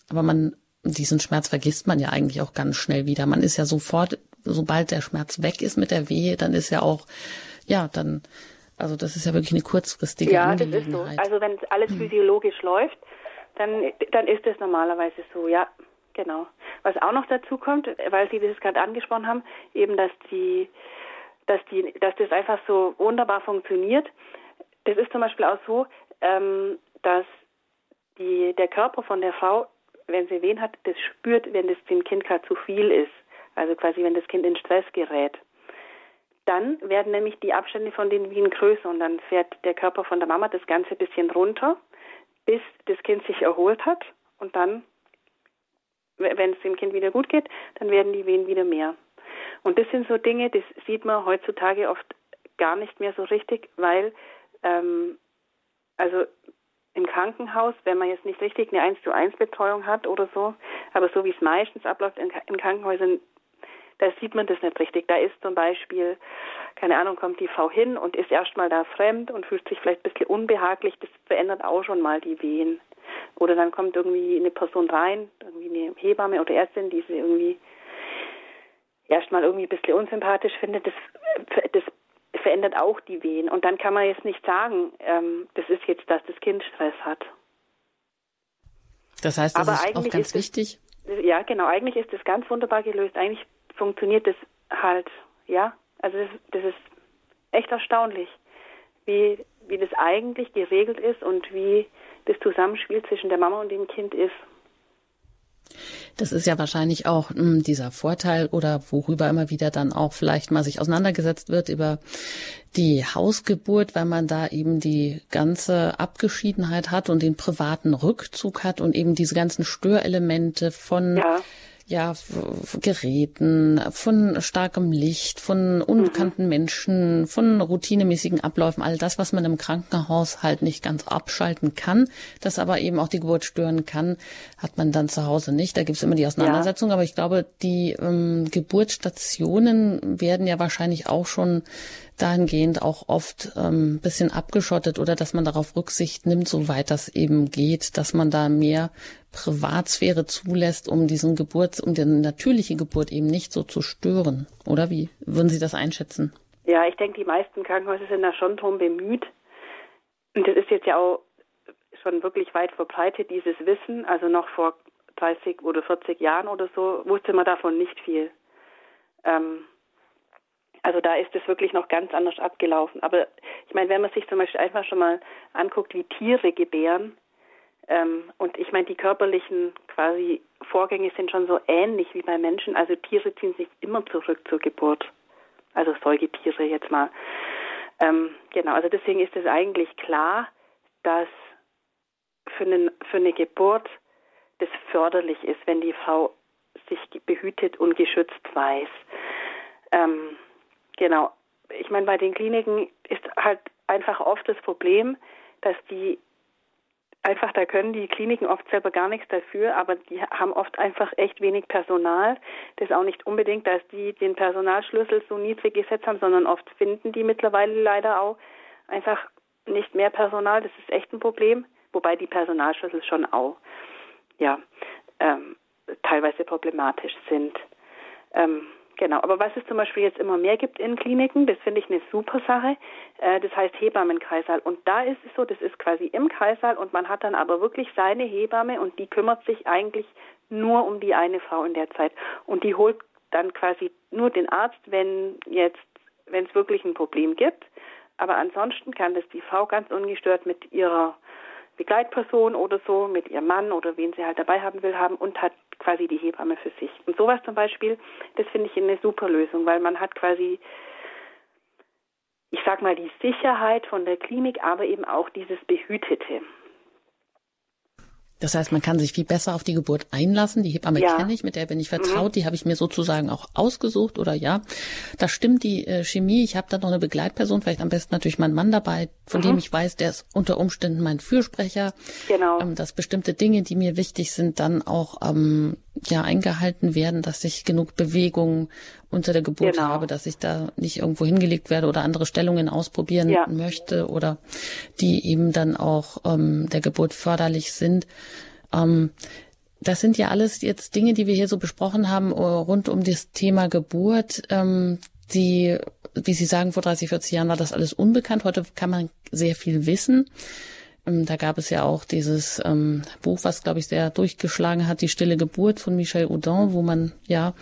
Aber man, diesen Schmerz vergisst man ja eigentlich auch ganz schnell wieder. Man ist ja sofort, sobald der Schmerz weg ist mit der Wehe, dann ist ja auch, ja, dann, also das ist ja wirklich eine kurzfristige. Ja, das ist so. Also wenn alles hm. physiologisch läuft, dann, dann ist es normalerweise so, ja, genau. Was auch noch dazu kommt, weil Sie das gerade angesprochen haben, eben, dass die, dass die, dass das einfach so wunderbar funktioniert. Das ist zum Beispiel auch so, ähm, dass die, der Körper von der Frau, wenn sie Wehen hat, das spürt, wenn das dem Kind gerade zu viel ist. Also quasi, wenn das Kind in Stress gerät. Dann werden nämlich die Abstände von den Wehen größer und dann fährt der Körper von der Mama das Ganze ein bisschen runter, bis das Kind sich erholt hat und dann, wenn es dem Kind wieder gut geht, dann werden die Wehen wieder mehr. Und das sind so Dinge, das sieht man heutzutage oft gar nicht mehr so richtig, weil ähm, also im Krankenhaus, wenn man jetzt nicht richtig eine 1 zu 1 Betreuung hat oder so, aber so wie es meistens abläuft in, in Krankenhäusern, da sieht man das nicht richtig. Da ist zum Beispiel, keine Ahnung, kommt die Frau hin und ist erstmal da fremd und fühlt sich vielleicht ein bisschen unbehaglich. Das verändert auch schon mal die Wehen. Oder dann kommt irgendwie eine Person rein, irgendwie eine Hebamme oder Ärztin, die sie irgendwie erstmal irgendwie ein bisschen unsympathisch findet. Das, das verändert auch die Wehen. Und dann kann man jetzt nicht sagen, ähm, das ist jetzt, dass das Kind Stress hat. Das heißt, das Aber ist auch ganz ist wichtig. Das, ja, genau. Eigentlich ist das ganz wunderbar gelöst. Eigentlich funktioniert das halt, ja. Also das, das ist echt erstaunlich, wie, wie das eigentlich geregelt ist und wie das Zusammenspiel zwischen der Mama und dem Kind ist. Das ist ja wahrscheinlich auch mh, hm, dieser Vorteil oder worüber immer wieder dann auch vielleicht mal sich auseinandergesetzt wird über die Hausgeburt, weil man da eben die ganze Abgeschiedenheit hat und den privaten Rückzug hat und eben diese ganzen Störelemente von ja ja, Geräten, von starkem Licht, von unbekannten mhm. Menschen, von routinemäßigen Abläufen, all das, was man im Krankenhaus halt nicht ganz abschalten kann, das aber eben auch die Geburt stören kann, hat man dann zu Hause nicht. Da gibt's immer die Auseinandersetzung, ja. aber ich glaube, die ähm, Geburtsstationen werden ja wahrscheinlich auch schon dahingehend auch oft ähm, bisschen abgeschottet oder dass man darauf Rücksicht nimmt, soweit das eben geht, dass man da mehr Privatsphäre zulässt, um diesen Geburts, um die natürliche Geburt eben nicht so zu stören. Oder wie würden Sie das einschätzen? Ja, ich denke, die meisten Krankenhäuser sind da schon drum bemüht. Und das ist jetzt ja auch schon wirklich weit verbreitet, dieses Wissen. Also noch vor 30 oder 40 Jahren oder so wusste man davon nicht viel. Ähm, also da ist es wirklich noch ganz anders abgelaufen. Aber ich meine, wenn man sich zum Beispiel einfach schon mal anguckt, wie Tiere gebären, ähm, und ich meine, die körperlichen quasi Vorgänge sind schon so ähnlich wie bei Menschen. Also Tiere ziehen sich immer zurück zur Geburt. Also Säugetiere jetzt mal. Ähm, genau, also deswegen ist es eigentlich klar, dass für, einen, für eine Geburt das förderlich ist, wenn die Frau sich behütet und geschützt weiß. Ähm, Genau. Ich meine, bei den Kliniken ist halt einfach oft das Problem, dass die einfach, da können die Kliniken oft selber gar nichts dafür, aber die haben oft einfach echt wenig Personal. Das ist auch nicht unbedingt, dass die den Personalschlüssel so niedrig gesetzt haben, sondern oft finden die mittlerweile leider auch einfach nicht mehr Personal. Das ist echt ein Problem, wobei die Personalschlüssel schon auch, ja, ähm, teilweise problematisch sind. Ähm, Genau, aber was es zum Beispiel jetzt immer mehr gibt in Kliniken, das finde ich eine super Sache, äh, das heißt Hebammenkreissaal. Und da ist es so, das ist quasi im Kreissaal und man hat dann aber wirklich seine Hebamme und die kümmert sich eigentlich nur um die eine Frau in der Zeit. Und die holt dann quasi nur den Arzt, wenn jetzt, wenn es wirklich ein Problem gibt. Aber ansonsten kann das die Frau ganz ungestört mit ihrer Begleitperson oder so, mit ihrem Mann oder wen sie halt dabei haben will, haben und hat quasi die Hebamme für sich. Und sowas zum Beispiel, das finde ich eine super Lösung, weil man hat quasi, ich sag mal, die Sicherheit von der Klinik, aber eben auch dieses Behütete. Das heißt, man kann sich viel besser auf die Geburt einlassen. Die Hebamme ja. kenne ich, mit der bin ich vertraut. Mhm. Die habe ich mir sozusagen auch ausgesucht oder ja. Da stimmt die äh, Chemie. Ich habe da noch eine Begleitperson, vielleicht am besten natürlich mein Mann dabei, von mhm. dem ich weiß, der ist unter Umständen mein Fürsprecher. Genau. Ähm, dass bestimmte Dinge, die mir wichtig sind, dann auch ähm, ja eingehalten werden, dass ich genug Bewegung unter der Geburt genau. habe, dass ich da nicht irgendwo hingelegt werde oder andere Stellungen ausprobieren ja. möchte oder die eben dann auch ähm, der Geburt förderlich sind. Ähm, das sind ja alles jetzt Dinge, die wir hier so besprochen haben äh, rund um das Thema Geburt. Ähm, die, wie Sie sagen, vor 30, 40 Jahren war das alles unbekannt. Heute kann man sehr viel wissen. Ähm, da gab es ja auch dieses ähm, Buch, was, glaube ich, sehr durchgeschlagen hat, Die stille Geburt von Michel Audin, wo man ja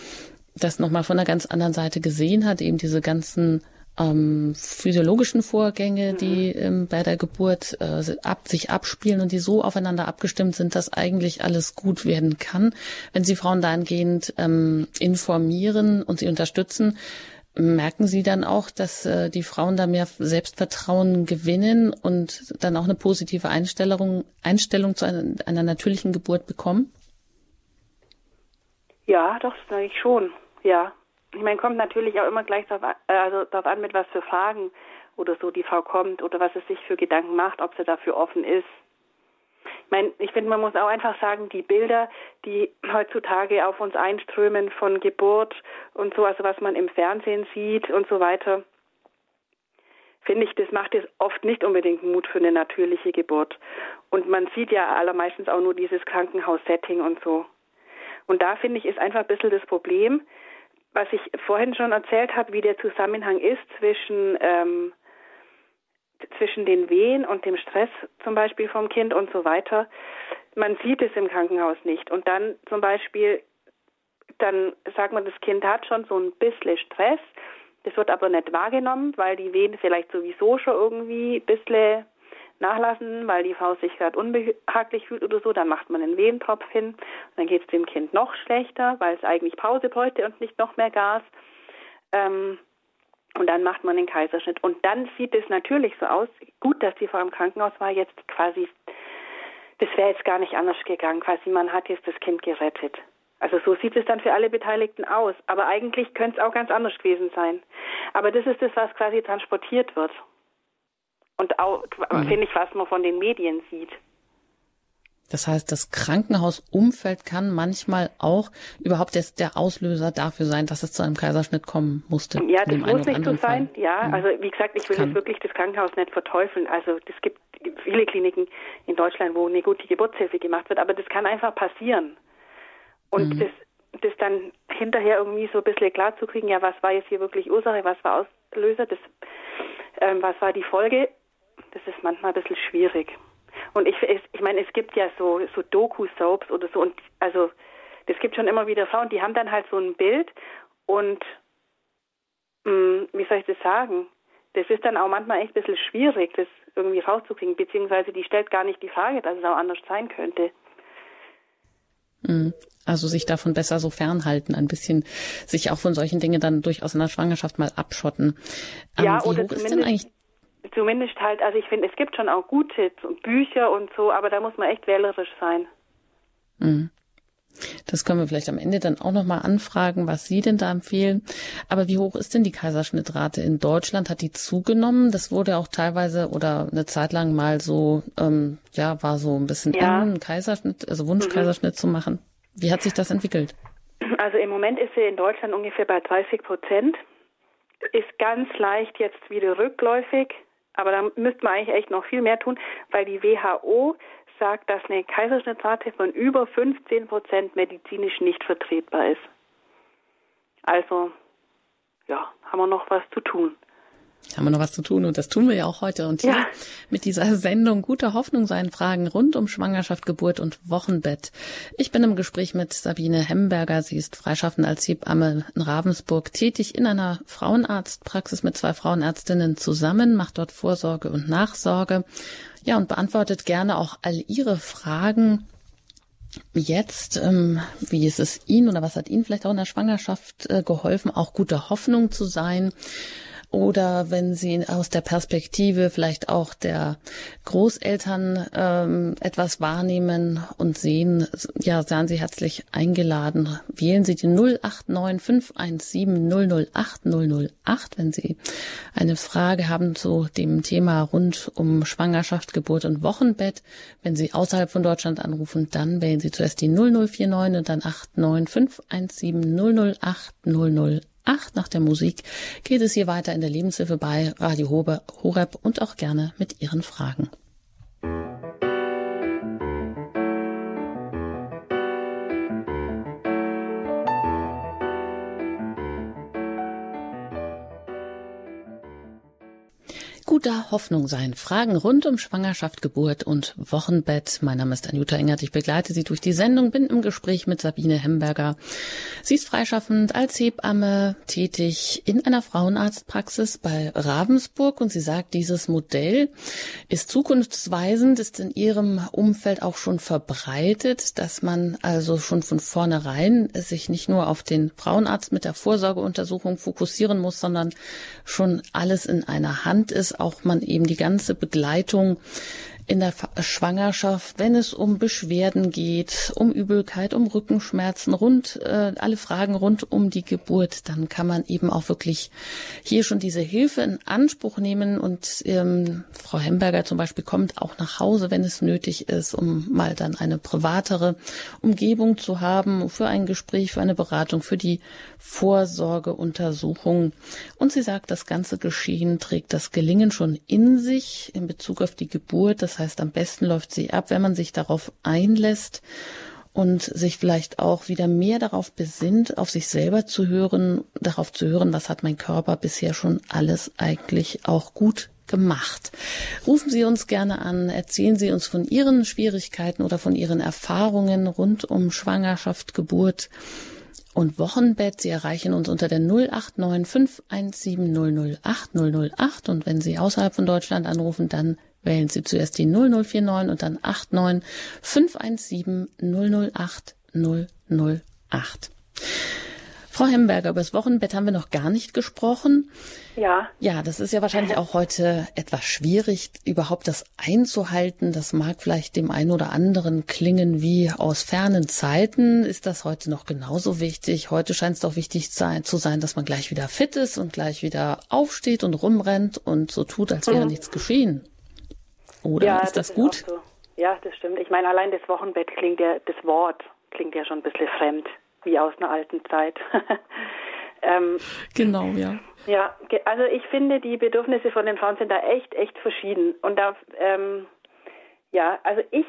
das nochmal von einer ganz anderen Seite gesehen hat, eben diese ganzen ähm, physiologischen Vorgänge, die mhm. ähm, bei der Geburt äh, ab, sich abspielen und die so aufeinander abgestimmt sind, dass eigentlich alles gut werden kann. Wenn Sie Frauen dahingehend ähm, informieren und sie unterstützen, merken Sie dann auch, dass äh, die Frauen da mehr Selbstvertrauen gewinnen und dann auch eine positive Einstellung, Einstellung zu einer, einer natürlichen Geburt bekommen? Ja, doch, sage ich schon. Ja, ich meine, kommt natürlich auch immer gleich darauf an, also darauf an, mit was für Fragen oder so die Frau kommt oder was es sich für Gedanken macht, ob sie dafür offen ist. Ich meine, ich finde, man muss auch einfach sagen, die Bilder, die heutzutage auf uns einströmen von Geburt und so, also was man im Fernsehen sieht und so weiter, finde ich, das macht jetzt oft nicht unbedingt Mut für eine natürliche Geburt. Und man sieht ja allermeistens auch nur dieses Krankenhaus-Setting und so. Und da finde ich, ist einfach ein bisschen das Problem, was ich vorhin schon erzählt habe, wie der Zusammenhang ist zwischen ähm, zwischen den Wehen und dem Stress zum Beispiel vom Kind und so weiter. Man sieht es im Krankenhaus nicht. Und dann zum Beispiel, dann sagt man, das Kind hat schon so ein bisschen Stress. Das wird aber nicht wahrgenommen, weil die Wehen vielleicht sowieso schon irgendwie ein bisschen nachlassen, weil die Frau sich gerade unbehaglich fühlt oder so, dann macht man einen Wehentropf hin. Dann geht es dem Kind noch schlechter, weil es eigentlich Pause bräuchte und nicht noch mehr Gas. Ähm, und dann macht man den Kaiserschnitt. Und dann sieht es natürlich so aus, gut, dass die Frau im Krankenhaus war, jetzt quasi, das wäre jetzt gar nicht anders gegangen, quasi man hat jetzt das Kind gerettet. Also so sieht es dann für alle Beteiligten aus. Aber eigentlich könnte es auch ganz anders gewesen sein. Aber das ist das, was quasi transportiert wird. Und auch, mhm. finde ich, was man von den Medien sieht. Das heißt, das Krankenhausumfeld kann manchmal auch überhaupt jetzt der Auslöser dafür sein, dass es zu einem Kaiserschnitt kommen musste. Ja, das muss nicht so sein. Ja, mhm. also wie gesagt, ich will kann. jetzt wirklich das Krankenhaus nicht verteufeln. Also es gibt viele Kliniken in Deutschland, wo eine gute Geburtshilfe gemacht wird, aber das kann einfach passieren. Und mhm. das, das dann hinterher irgendwie so ein bisschen klar zu kriegen, ja, was war jetzt hier wirklich Ursache, was war Auslöser, das, ähm, was war die Folge, das ist manchmal ein bisschen schwierig. Und ich, ich meine, es gibt ja so, so Doku-Soaps oder so und also das gibt schon immer wieder Frauen, die haben dann halt so ein Bild und mh, hm, wie soll ich das sagen? Das ist dann auch manchmal echt ein bisschen schwierig, das irgendwie rauszukriegen, beziehungsweise die stellt gar nicht die Frage, dass es auch anders sein könnte. Hm. Also sich davon besser so fernhalten, ein bisschen sich auch von solchen Dingen dann durchaus in der Schwangerschaft mal abschotten. Ja, ähm, oder zumindest zumindest halt, also ich finde, es gibt schon auch gute Bücher und so, aber da muss man echt wählerisch sein. Mhm. Das können wir vielleicht am Ende dann auch nochmal anfragen, was Sie denn da empfehlen. Aber wie hoch ist denn die Kaiserschnittrate in Deutschland? Hat die zugenommen? Das wurde auch teilweise oder eine Zeit lang mal so, ähm, ja, war so ein bisschen ja. eng, Kaiserschnitt, also Wunschkaiserschnitt mhm. zu machen. Wie hat sich das entwickelt? Also im Moment ist sie in Deutschland ungefähr bei 30 Prozent. Ist ganz leicht jetzt wieder rückläufig. Aber da müsste man eigentlich echt noch viel mehr tun, weil die WHO sagt, dass eine Kaiserschnittrate von über 15 Prozent medizinisch nicht vertretbar ist. Also, ja, haben wir noch was zu tun haben wir noch was zu tun und das tun wir ja auch heute. Und hier ja. mit dieser Sendung Gute Hoffnung seien Fragen rund um Schwangerschaft, Geburt und Wochenbett. Ich bin im Gespräch mit Sabine Hemberger. Sie ist freischaffend als Hebamme in Ravensburg tätig in einer Frauenarztpraxis mit zwei Frauenärztinnen zusammen, macht dort Vorsorge und Nachsorge. Ja, und beantwortet gerne auch all Ihre Fragen. Jetzt, ähm, wie ist es Ihnen oder was hat Ihnen vielleicht auch in der Schwangerschaft äh, geholfen, auch gute Hoffnung zu sein? Oder wenn Sie aus der Perspektive vielleicht auch der Großeltern ähm, etwas wahrnehmen und sehen, ja, seien Sie herzlich eingeladen. Wählen Sie die 089 517 008 008, wenn Sie eine Frage haben zu dem Thema rund um Schwangerschaft, Geburt und Wochenbett. Wenn Sie außerhalb von Deutschland anrufen, dann wählen Sie zuerst die 0049 und dann 89 517 008 008 acht nach der Musik geht es hier weiter in der Lebenshilfe bei Radio Horeb und auch gerne mit Ihren Fragen. Guter Hoffnung sein. Fragen rund um Schwangerschaft, Geburt und Wochenbett. Mein Name ist Anjuta Engert. Ich begleite Sie durch die Sendung, bin im Gespräch mit Sabine Hemberger. Sie ist freischaffend als Hebamme tätig in einer Frauenarztpraxis bei Ravensburg und sie sagt, dieses Modell ist zukunftsweisend, ist in ihrem Umfeld auch schon verbreitet, dass man also schon von vornherein sich nicht nur auf den Frauenarzt mit der Vorsorgeuntersuchung fokussieren muss, sondern schon alles in einer Hand ist, auch man eben die ganze Begleitung in der Schwangerschaft, wenn es um Beschwerden geht, um Übelkeit, um Rückenschmerzen, rund äh, alle Fragen rund um die Geburt, dann kann man eben auch wirklich hier schon diese Hilfe in Anspruch nehmen. Und ähm, Frau Hemberger zum Beispiel kommt auch nach Hause, wenn es nötig ist, um mal dann eine privatere Umgebung zu haben für ein Gespräch, für eine Beratung, für die Vorsorgeuntersuchung. Und sie sagt, das ganze Geschehen trägt das Gelingen schon in sich in Bezug auf die Geburt. Das das heißt, am besten läuft sie ab, wenn man sich darauf einlässt und sich vielleicht auch wieder mehr darauf besinnt, auf sich selber zu hören, darauf zu hören, was hat mein Körper bisher schon alles eigentlich auch gut gemacht. Rufen Sie uns gerne an, erzählen Sie uns von Ihren Schwierigkeiten oder von Ihren Erfahrungen rund um Schwangerschaft, Geburt und Wochenbett. Sie erreichen uns unter der 089 517 008 008 und wenn Sie außerhalb von Deutschland anrufen, dann Wählen Sie zuerst die 0049 und dann 89 517 008 008. Frau Hemberger, über das Wochenbett haben wir noch gar nicht gesprochen. Ja. Ja, das ist ja wahrscheinlich auch heute etwas schwierig, überhaupt das einzuhalten. Das mag vielleicht dem einen oder anderen klingen wie aus fernen Zeiten. Ist das heute noch genauso wichtig? Heute scheint es doch wichtig zu sein, dass man gleich wieder fit ist und gleich wieder aufsteht und rumrennt und so tut, als wäre mhm. nichts geschehen. Oder ja, ist das, das gut? Ist so. Ja, das stimmt. Ich meine, allein das Wochenbett klingt ja, das Wort klingt ja schon ein bisschen fremd, wie aus einer alten Zeit. ähm, genau, ja. Ja, also ich finde, die Bedürfnisse von den Frauen sind da echt, echt verschieden. Und da, ähm, ja, also ich,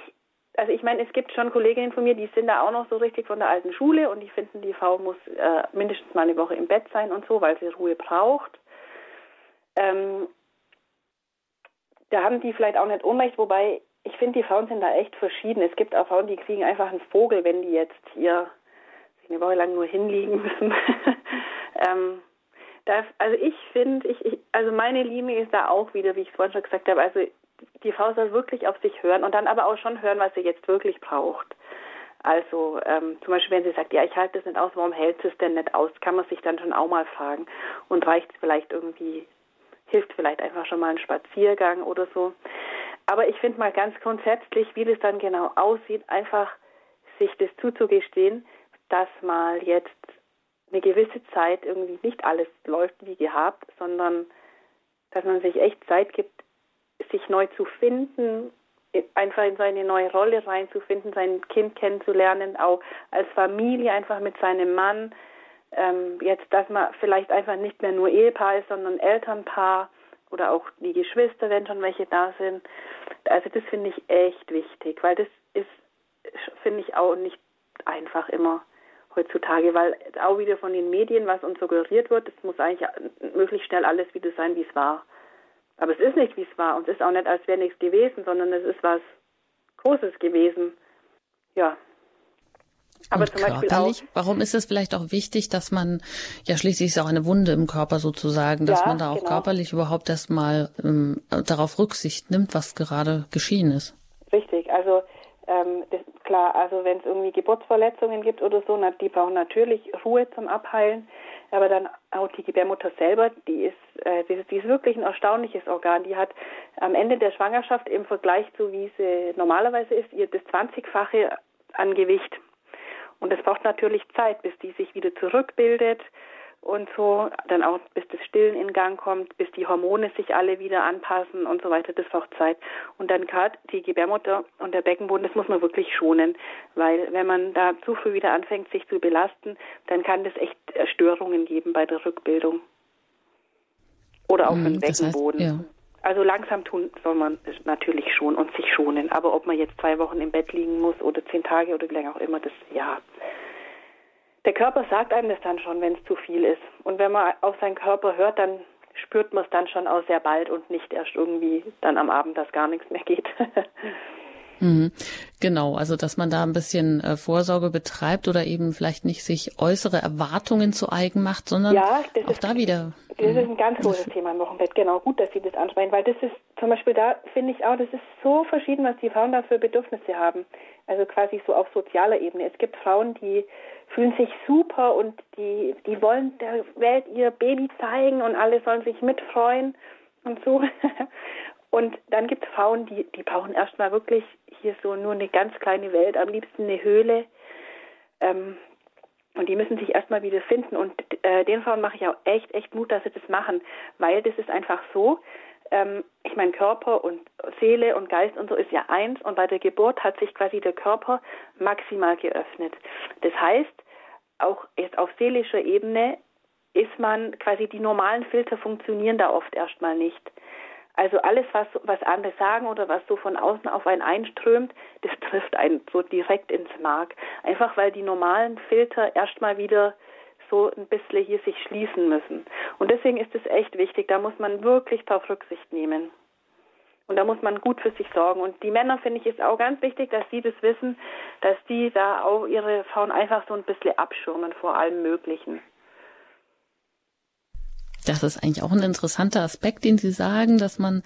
also ich meine, es gibt schon Kolleginnen von mir, die sind da auch noch so richtig von der alten Schule und die finden, die Frau muss äh, mindestens mal eine Woche im Bett sein und so, weil sie Ruhe braucht. Ähm, da haben die vielleicht auch nicht Unrecht, wobei ich finde, die Frauen sind da echt verschieden. Es gibt auch Frauen, die kriegen einfach einen Vogel, wenn die jetzt hier sich eine Woche lang nur hinliegen müssen. ähm, das, also ich finde, ich, ich, also meine Linie ist da auch wieder, wie ich es vorhin schon gesagt habe, also die Frau soll wirklich auf sich hören und dann aber auch schon hören, was sie jetzt wirklich braucht. Also ähm, zum Beispiel, wenn sie sagt, ja, ich halte das nicht aus, warum hält es denn nicht aus, kann man sich dann schon auch mal fragen. Und reicht es vielleicht irgendwie hilft vielleicht einfach schon mal ein Spaziergang oder so. Aber ich finde mal ganz grundsätzlich, wie das dann genau aussieht, einfach sich das zuzugestehen, dass mal jetzt eine gewisse Zeit irgendwie nicht alles läuft wie gehabt, sondern dass man sich echt Zeit gibt, sich neu zu finden, einfach in seine neue Rolle reinzufinden, sein Kind kennenzulernen, auch als Familie einfach mit seinem Mann, ähm, jetzt, dass man vielleicht einfach nicht mehr nur Ehepaar ist, sondern Elternpaar oder auch die Geschwister, wenn schon welche da sind. Also das finde ich echt wichtig, weil das ist, finde ich auch nicht einfach immer heutzutage, weil auch wieder von den Medien, was uns suggeriert wird, es muss eigentlich möglichst schnell alles wieder sein, wie es war. Aber es ist nicht, wie es war und es ist auch nicht, als wäre nichts gewesen, sondern es ist was Großes gewesen. Ja, aber zum Beispiel auch. Warum ist es vielleicht auch wichtig, dass man, ja schließlich ist auch eine Wunde im Körper sozusagen, dass ja, man da auch genau. körperlich überhaupt erstmal ähm, darauf Rücksicht nimmt, was gerade geschehen ist? Richtig, also ähm, das, klar, also wenn es irgendwie Geburtsverletzungen gibt oder so, na, die brauchen natürlich Ruhe zum Abheilen. Aber dann auch die Gebärmutter selber, die ist, äh, die, ist, die ist wirklich ein erstaunliches Organ. Die hat am Ende der Schwangerschaft im Vergleich zu wie sie normalerweise ist, ihr das 20-fache an Gewicht. Und es braucht natürlich Zeit, bis die sich wieder zurückbildet und so, dann auch bis das Stillen in Gang kommt, bis die Hormone sich alle wieder anpassen und so weiter, das braucht Zeit. Und dann gerade die Gebärmutter und der Beckenboden, das muss man wirklich schonen, weil wenn man da zu früh wieder anfängt, sich zu belasten, dann kann das echt Störungen geben bei der Rückbildung. Oder auch im Beckenboden. Heißt, ja. Also langsam tun soll man natürlich schon und sich schonen. Aber ob man jetzt zwei Wochen im Bett liegen muss oder zehn Tage oder wie lange auch immer, das ja, der Körper sagt einem das dann schon, wenn es zu viel ist. Und wenn man auf seinen Körper hört, dann spürt man es dann schon auch sehr bald und nicht erst irgendwie dann am Abend, dass gar nichts mehr geht. Mhm. Genau, also dass man da ein bisschen äh, Vorsorge betreibt oder eben vielleicht nicht sich äußere Erwartungen zu eigen macht, sondern ja, auch ist, da wieder. Das ist ein ganz großes Thema im Wochenbett, genau. Gut, dass Sie das ansprechen, weil das ist zum Beispiel da, finde ich auch, das ist so verschieden, was die Frauen da für Bedürfnisse haben. Also quasi so auf sozialer Ebene. Es gibt Frauen, die fühlen sich super und die, die wollen der Welt ihr Baby zeigen und alle sollen sich mitfreuen und so. Und dann gibt es Frauen, die, die brauchen erstmal wirklich hier so nur eine ganz kleine Welt, am liebsten eine Höhle. Ähm, und die müssen sich erstmal wieder finden. Und äh, den Frauen mache ich auch echt, echt Mut, dass sie das machen. Weil das ist einfach so, ähm, ich meine, Körper und Seele und Geist und so ist ja eins. Und bei der Geburt hat sich quasi der Körper maximal geöffnet. Das heißt, auch jetzt auf seelischer Ebene ist man quasi die normalen Filter funktionieren da oft erstmal nicht. Also alles, was, was andere sagen oder was so von außen auf einen einströmt, das trifft einen so direkt ins Mark. Einfach weil die normalen Filter erstmal wieder so ein bisschen hier sich schließen müssen. Und deswegen ist es echt wichtig, da muss man wirklich darauf Rücksicht nehmen. Und da muss man gut für sich sorgen. Und die Männer, finde ich, ist auch ganz wichtig, dass sie das wissen, dass die da auch ihre Frauen einfach so ein bisschen abschirmen vor allem Möglichen. Das ist eigentlich auch ein interessanter Aspekt, den Sie sagen, dass man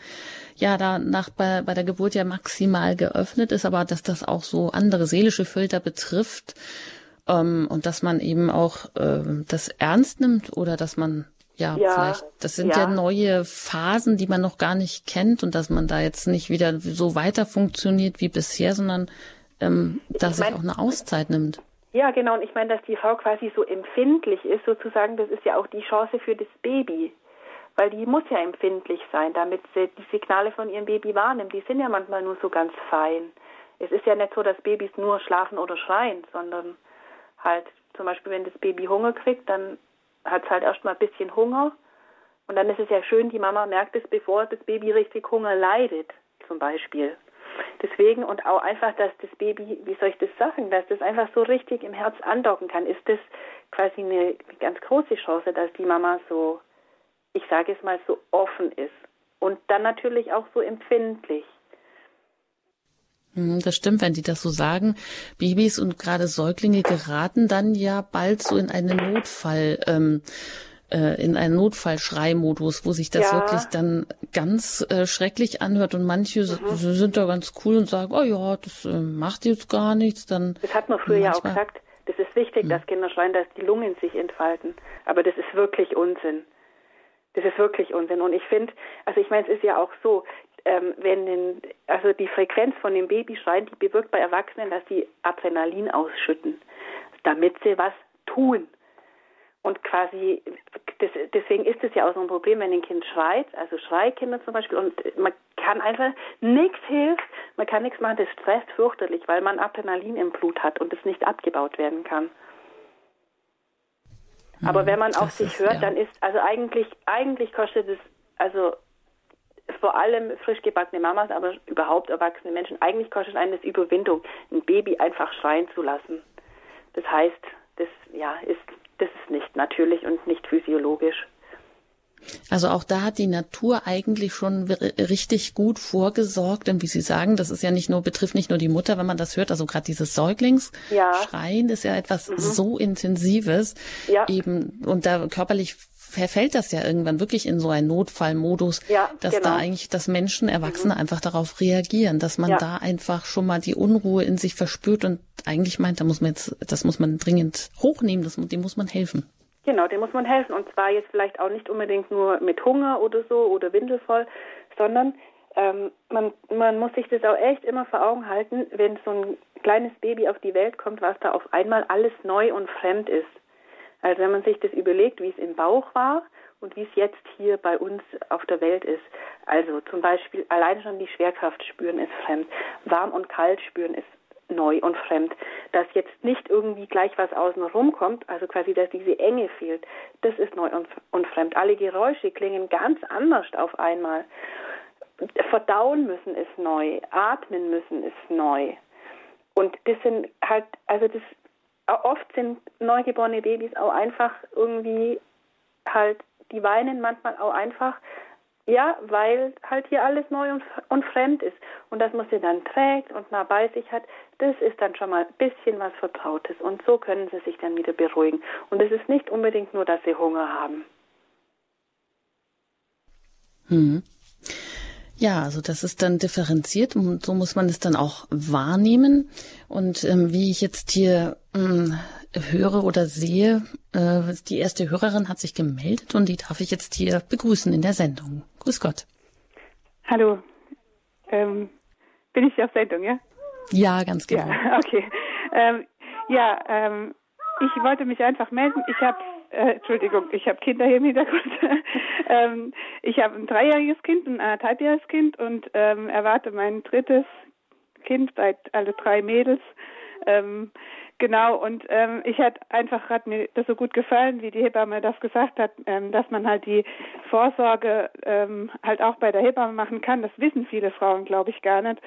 ja da nach bei, bei der Geburt ja maximal geöffnet ist, aber dass das auch so andere seelische Filter betrifft ähm, und dass man eben auch äh, das ernst nimmt oder dass man ja, ja, vielleicht, das sind ja. ja. neue Phasen, die man noch gar nicht kennt und dass man da jetzt nicht wieder so weiter funktioniert wie bisher, sondern ähm, dass sich auch eine Auszeit nimmt. Ja, genau. Und ich meine, dass die Frau quasi so empfindlich ist, sozusagen, das ist ja auch die Chance für das Baby. Weil die muss ja empfindlich sein, damit sie die Signale von ihrem Baby wahrnimmt. Die sind ja manchmal nur so ganz fein. Es ist ja nicht so, dass Babys nur schlafen oder schreien, sondern halt zum Beispiel, wenn das Baby Hunger kriegt, dann hat es halt erstmal ein bisschen Hunger. Und dann ist es ja schön, die Mama merkt es, bevor das Baby richtig Hunger leidet, zum Beispiel. Deswegen und auch einfach, dass das Baby, wie soll ich das sagen, dass das einfach so richtig im Herz andocken kann, ist das quasi eine ganz große Chance, dass die Mama so, ich sage es mal, so offen ist und dann natürlich auch so empfindlich. Hm, das stimmt, wenn die das so sagen. Babys und gerade Säuglinge geraten dann ja bald so in einen Notfall. Ähm, äh, in einen Notfallschreimodus, wo sich das ja. wirklich dann ganz äh, schrecklich anhört und manche mhm. sind da ganz cool und sagen, oh ja, das äh, macht jetzt gar nichts. Dann das hat man früher ja auch gesagt. Das ist wichtig, mhm. dass Kinder schreien, dass die Lungen sich entfalten. Aber das ist wirklich Unsinn. Das ist wirklich Unsinn. Und ich finde, also ich meine, es ist ja auch so, ähm, wenn den, also die Frequenz von dem Babyschreien, die bewirkt bei Erwachsenen, dass sie Adrenalin ausschütten, damit sie was tun. Und quasi, das, deswegen ist es ja auch so ein Problem, wenn ein Kind schreit, also Schreikinder zum Beispiel, und man kann einfach, nichts hilft, man kann nichts machen, das stresst fürchterlich, weil man Adrenalin im Blut hat und es nicht abgebaut werden kann. Aber wenn man auf sich ist, hört, ja. dann ist, also eigentlich, eigentlich kostet es, also vor allem frisch gebackene Mamas, aber überhaupt erwachsene Menschen, eigentlich kostet einen das Überwindung, ein Baby einfach schreien zu lassen. Das heißt, das ja, ist das ist nicht natürlich und nicht physiologisch. Also auch da hat die Natur eigentlich schon richtig gut vorgesorgt, denn wie Sie sagen, das ist ja nicht nur betrifft nicht nur die Mutter, wenn man das hört, also gerade dieses Säuglingsschreien ja. ist ja etwas mhm. so intensives, ja. eben und da körperlich verfällt das ja irgendwann wirklich in so einen Notfallmodus, ja, dass genau. da eigentlich, dass Menschen, Erwachsene mhm. einfach darauf reagieren, dass man ja. da einfach schon mal die Unruhe in sich verspürt und eigentlich meint, da muss man jetzt, das muss man dringend hochnehmen, das, dem muss man helfen. Genau, dem muss man helfen. Und zwar jetzt vielleicht auch nicht unbedingt nur mit Hunger oder so oder windelvoll, sondern ähm, man, man muss sich das auch echt immer vor Augen halten, wenn so ein kleines Baby auf die Welt kommt, was da auf einmal alles neu und fremd ist. Also wenn man sich das überlegt, wie es im Bauch war und wie es jetzt hier bei uns auf der Welt ist. Also zum Beispiel allein schon die Schwerkraft spüren ist fremd, warm und kalt spüren ist neu und fremd. Dass jetzt nicht irgendwie gleich was außen rumkommt, also quasi, dass diese Enge fehlt, das ist neu und, und fremd. Alle Geräusche klingen ganz anders auf einmal. Verdauen müssen ist neu, atmen müssen ist neu. Und das sind halt, also das, oft sind neugeborene Babys auch einfach irgendwie halt, die weinen manchmal auch einfach, ja, weil halt hier alles neu und, und fremd ist. Und das, was sie dann trägt und nah bei sich hat, das ist dann schon mal ein bisschen was Vertrautes. Und so können sie sich dann wieder beruhigen. Und es ist nicht unbedingt nur, dass sie Hunger haben. Hm. Ja, also das ist dann differenziert und so muss man es dann auch wahrnehmen. Und ähm, wie ich jetzt hier ähm, höre oder sehe, äh, die erste Hörerin hat sich gemeldet und die darf ich jetzt hier begrüßen in der Sendung. Grüß Gott. Hallo. Ähm, bin ich auf Sendung, ja? Ja, ganz genau. Ja, okay. Ähm, ja, ähm, ich wollte mich einfach melden. Ich habe, äh, Entschuldigung, ich habe Kinder hier im Hintergrund. ähm, ich habe ein dreijähriges Kind, ein anderthalbjähriges Kind und ähm, erwarte mein drittes Kind bei alle drei Mädels. Ähm, Genau, und ähm, ich hatte einfach, hat mir das so gut gefallen, wie die Hebamme das gesagt hat, ähm, dass man halt die Vorsorge ähm, halt auch bei der Hebamme machen kann. Das wissen viele Frauen, glaube ich, gar nicht.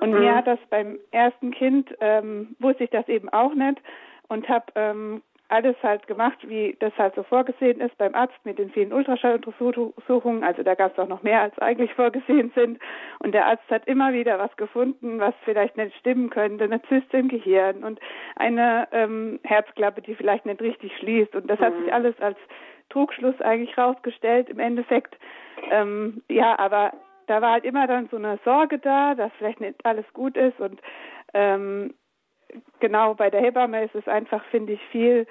Und mhm. mir hat das beim ersten Kind, ähm, wusste ich das eben auch nicht und habe ähm, alles halt gemacht, wie das halt so vorgesehen ist beim Arzt mit den vielen Ultraschalluntersuchungen. Also da gab es auch noch mehr, als eigentlich vorgesehen sind. Und der Arzt hat immer wieder was gefunden, was vielleicht nicht stimmen könnte. Eine Zyste im Gehirn und eine ähm, Herzklappe, die vielleicht nicht richtig schließt. Und das mhm. hat sich alles als Trugschluss eigentlich rausgestellt im Endeffekt. Ähm, ja, aber da war halt immer dann so eine Sorge da, dass vielleicht nicht alles gut ist und ähm, genau bei der Hebamme ist es einfach, finde ich, viel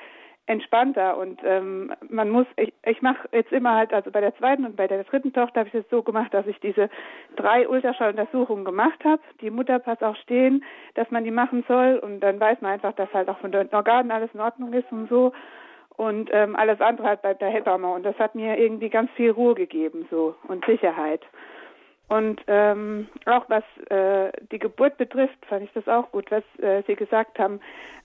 entspannter. Und ähm, man muss, ich, ich mache jetzt immer halt, also bei der zweiten und bei der dritten Tochter habe ich es so gemacht, dass ich diese drei Ultraschalluntersuchungen gemacht habe, die Mutterpass auch stehen, dass man die machen soll. Und dann weiß man einfach, dass halt auch von den Organen alles in Ordnung ist und so. Und ähm, alles andere halt bei der Hebamme. Und das hat mir irgendwie ganz viel Ruhe gegeben so und Sicherheit. Und ähm, auch was äh, die Geburt betrifft, fand ich das auch gut, was äh, Sie gesagt haben,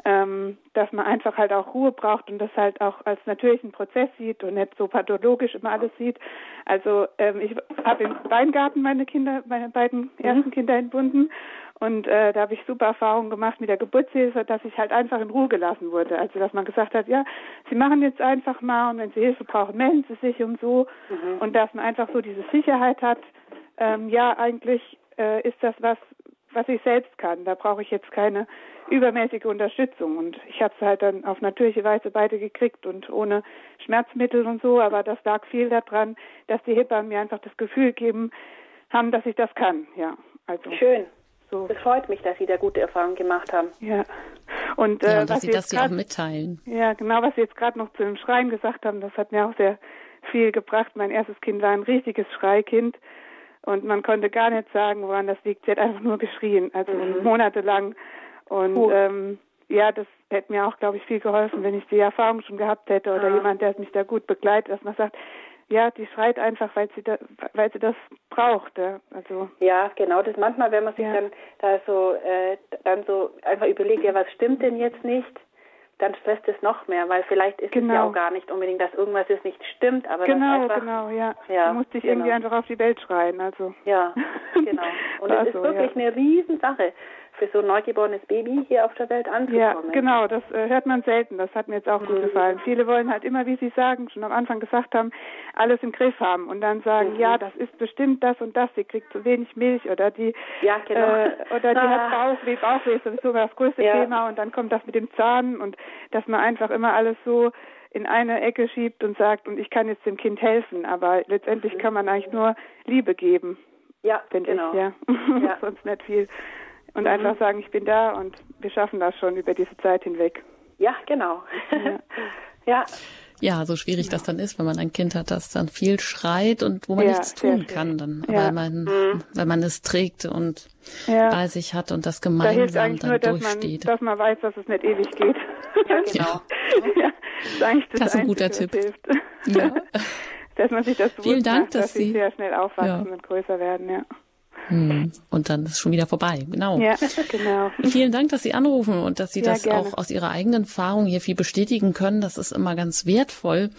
ähm, dass man einfach halt auch Ruhe braucht und das halt auch als natürlichen Prozess sieht und nicht so pathologisch immer alles sieht. Also ähm, ich habe im Weingarten meine Kinder, meine beiden mhm. ersten Kinder entbunden und äh, da habe ich super Erfahrungen gemacht mit der Geburtshilfe, dass ich halt einfach in Ruhe gelassen wurde. Also dass man gesagt hat, ja, Sie machen jetzt einfach mal und wenn Sie Hilfe brauchen, melden Sie sich und so. Mhm. Und dass man einfach so diese Sicherheit hat, ähm, ja, eigentlich äh, ist das was, was ich selbst kann. Da brauche ich jetzt keine übermäßige Unterstützung. Und ich habe es halt dann auf natürliche Weise beide gekriegt und ohne Schmerzmittel und so. Aber das lag viel daran, dass die Hebammen mir einfach das Gefühl geben haben, dass ich das kann. Ja, also schön. So. Es freut mich, dass Sie da gute Erfahrungen gemacht haben. Ja. Und, äh, ja, und dass Sie das grad, auch mitteilen. Ja, genau, was Sie jetzt gerade noch zu dem Schreien gesagt haben, das hat mir auch sehr viel gebracht. Mein erstes Kind war ein richtiges Schreikind. Und man konnte gar nicht sagen, woran das liegt. Sie hat einfach nur geschrien, also mhm. monatelang. Und uh. ähm, ja, das hätte mir auch, glaube ich, viel geholfen, wenn ich die Erfahrung schon gehabt hätte oder ja. jemand, der mich da gut begleitet, dass man sagt, ja, die schreit einfach, weil sie da, weil sie das braucht. Ja. Also ja, genau. Das manchmal, wenn man sich ja. dann da so äh, dann so einfach überlegt, ja, was stimmt denn jetzt nicht? Dann stresst es noch mehr, weil vielleicht ist genau. es ja genau. auch gar nicht unbedingt, dass irgendwas jetzt nicht stimmt, aber genau, einfach, genau, ja. ja du musst dich genau. irgendwie einfach auf die Welt schreien, also ja, genau. Und es ist wirklich ja. eine Riesensache für so ein neugeborenes Baby hier auf der Welt anzukommen. Ja, genau, das äh, hört man selten. Das hat mir jetzt auch mhm. gut gefallen. Viele wollen halt immer, wie Sie sagen, schon am Anfang gesagt haben, alles im Griff haben und dann sagen, mhm. ja, das ist bestimmt das und das. Sie kriegt zu wenig Milch oder die, ja, genau. äh, oder die ah. hat Bauchweh. Bauchweh ist sowieso das größte ja. Thema und dann kommt das mit dem Zahn und dass man einfach immer alles so in eine Ecke schiebt und sagt, und ich kann jetzt dem Kind helfen, aber letztendlich mhm. kann man eigentlich nur Liebe geben. Ja, genau. Ich, ja. ja. Sonst nicht viel und mhm. einfach sagen, ich bin da und wir schaffen das schon über diese Zeit hinweg. Ja, genau. Ja. ja. ja, so schwierig das dann ist, wenn man ein Kind hat, das dann viel schreit und wo man ja, nichts tun kann, dann, ja. weil man, mhm. weil man es trägt und ja. bei sich hat und das gemeinsam da dann nur, durchsteht. Dass man, dass man weiß, dass es nicht ewig geht. Ja, genau. ja, das ist eigentlich das, das ist ein guter Tipp. Ja. dass man sich das Vielen Dank, macht, dass, dass Sie sehr schnell aufwachsen und größer werden, ja. Hm. Und dann ist schon wieder vorbei. Genau. Ja, genau. Vielen Dank, dass Sie anrufen und dass Sie ja, das gerne. auch aus Ihrer eigenen Erfahrung hier viel bestätigen können. Das ist immer ganz wertvoll,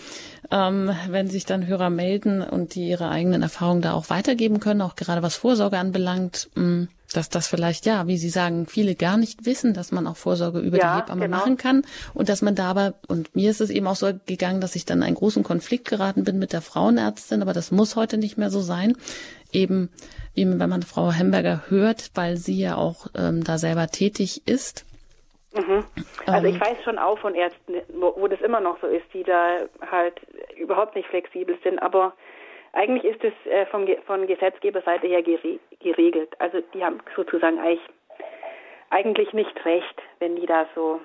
ähm, wenn sich dann Hörer melden und die ihre eigenen Erfahrungen da auch weitergeben können, auch gerade was Vorsorge anbelangt. Mh, hm, dass das vielleicht, ja, wie Sie sagen, viele gar nicht wissen, dass man auch Vorsorge über ja, die Hebamme genau. machen kann und dass man da aber, und mir ist es eben auch so gegangen, dass ich dann in einen großen Konflikt geraten bin mit der Frauenärztin, aber das muss heute nicht mehr so sein. Eben wie wenn man Frau Hemberger hört, weil sie ja auch ähm, da selber tätig ist. Mhm. Also ich ähm. weiß schon auch von Ärzten, wo, wo das immer noch so ist, die da halt überhaupt nicht flexibel sind, aber eigentlich ist es äh, vom, von Gesetzgeberseite her geregelt. Also die haben sozusagen eigentlich, eigentlich nicht recht, wenn die da so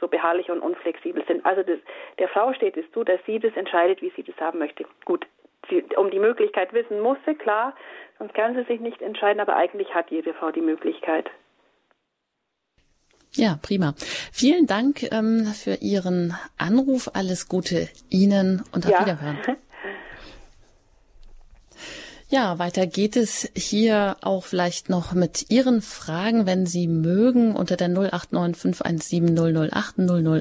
so beharrlich und unflexibel sind. Also das, der Frau steht es zu, dass sie das entscheidet, wie sie das haben möchte. Gut, sie um die Möglichkeit wissen muss sie, klar, sonst kann sie sich nicht entscheiden, aber eigentlich hat jede Frau die Möglichkeit. Ja, prima. Vielen Dank ähm, für Ihren Anruf. Alles Gute Ihnen und auf ja. Wiederhören. Ja, weiter geht es hier auch vielleicht noch mit Ihren Fragen, wenn Sie mögen, unter der 089517008008.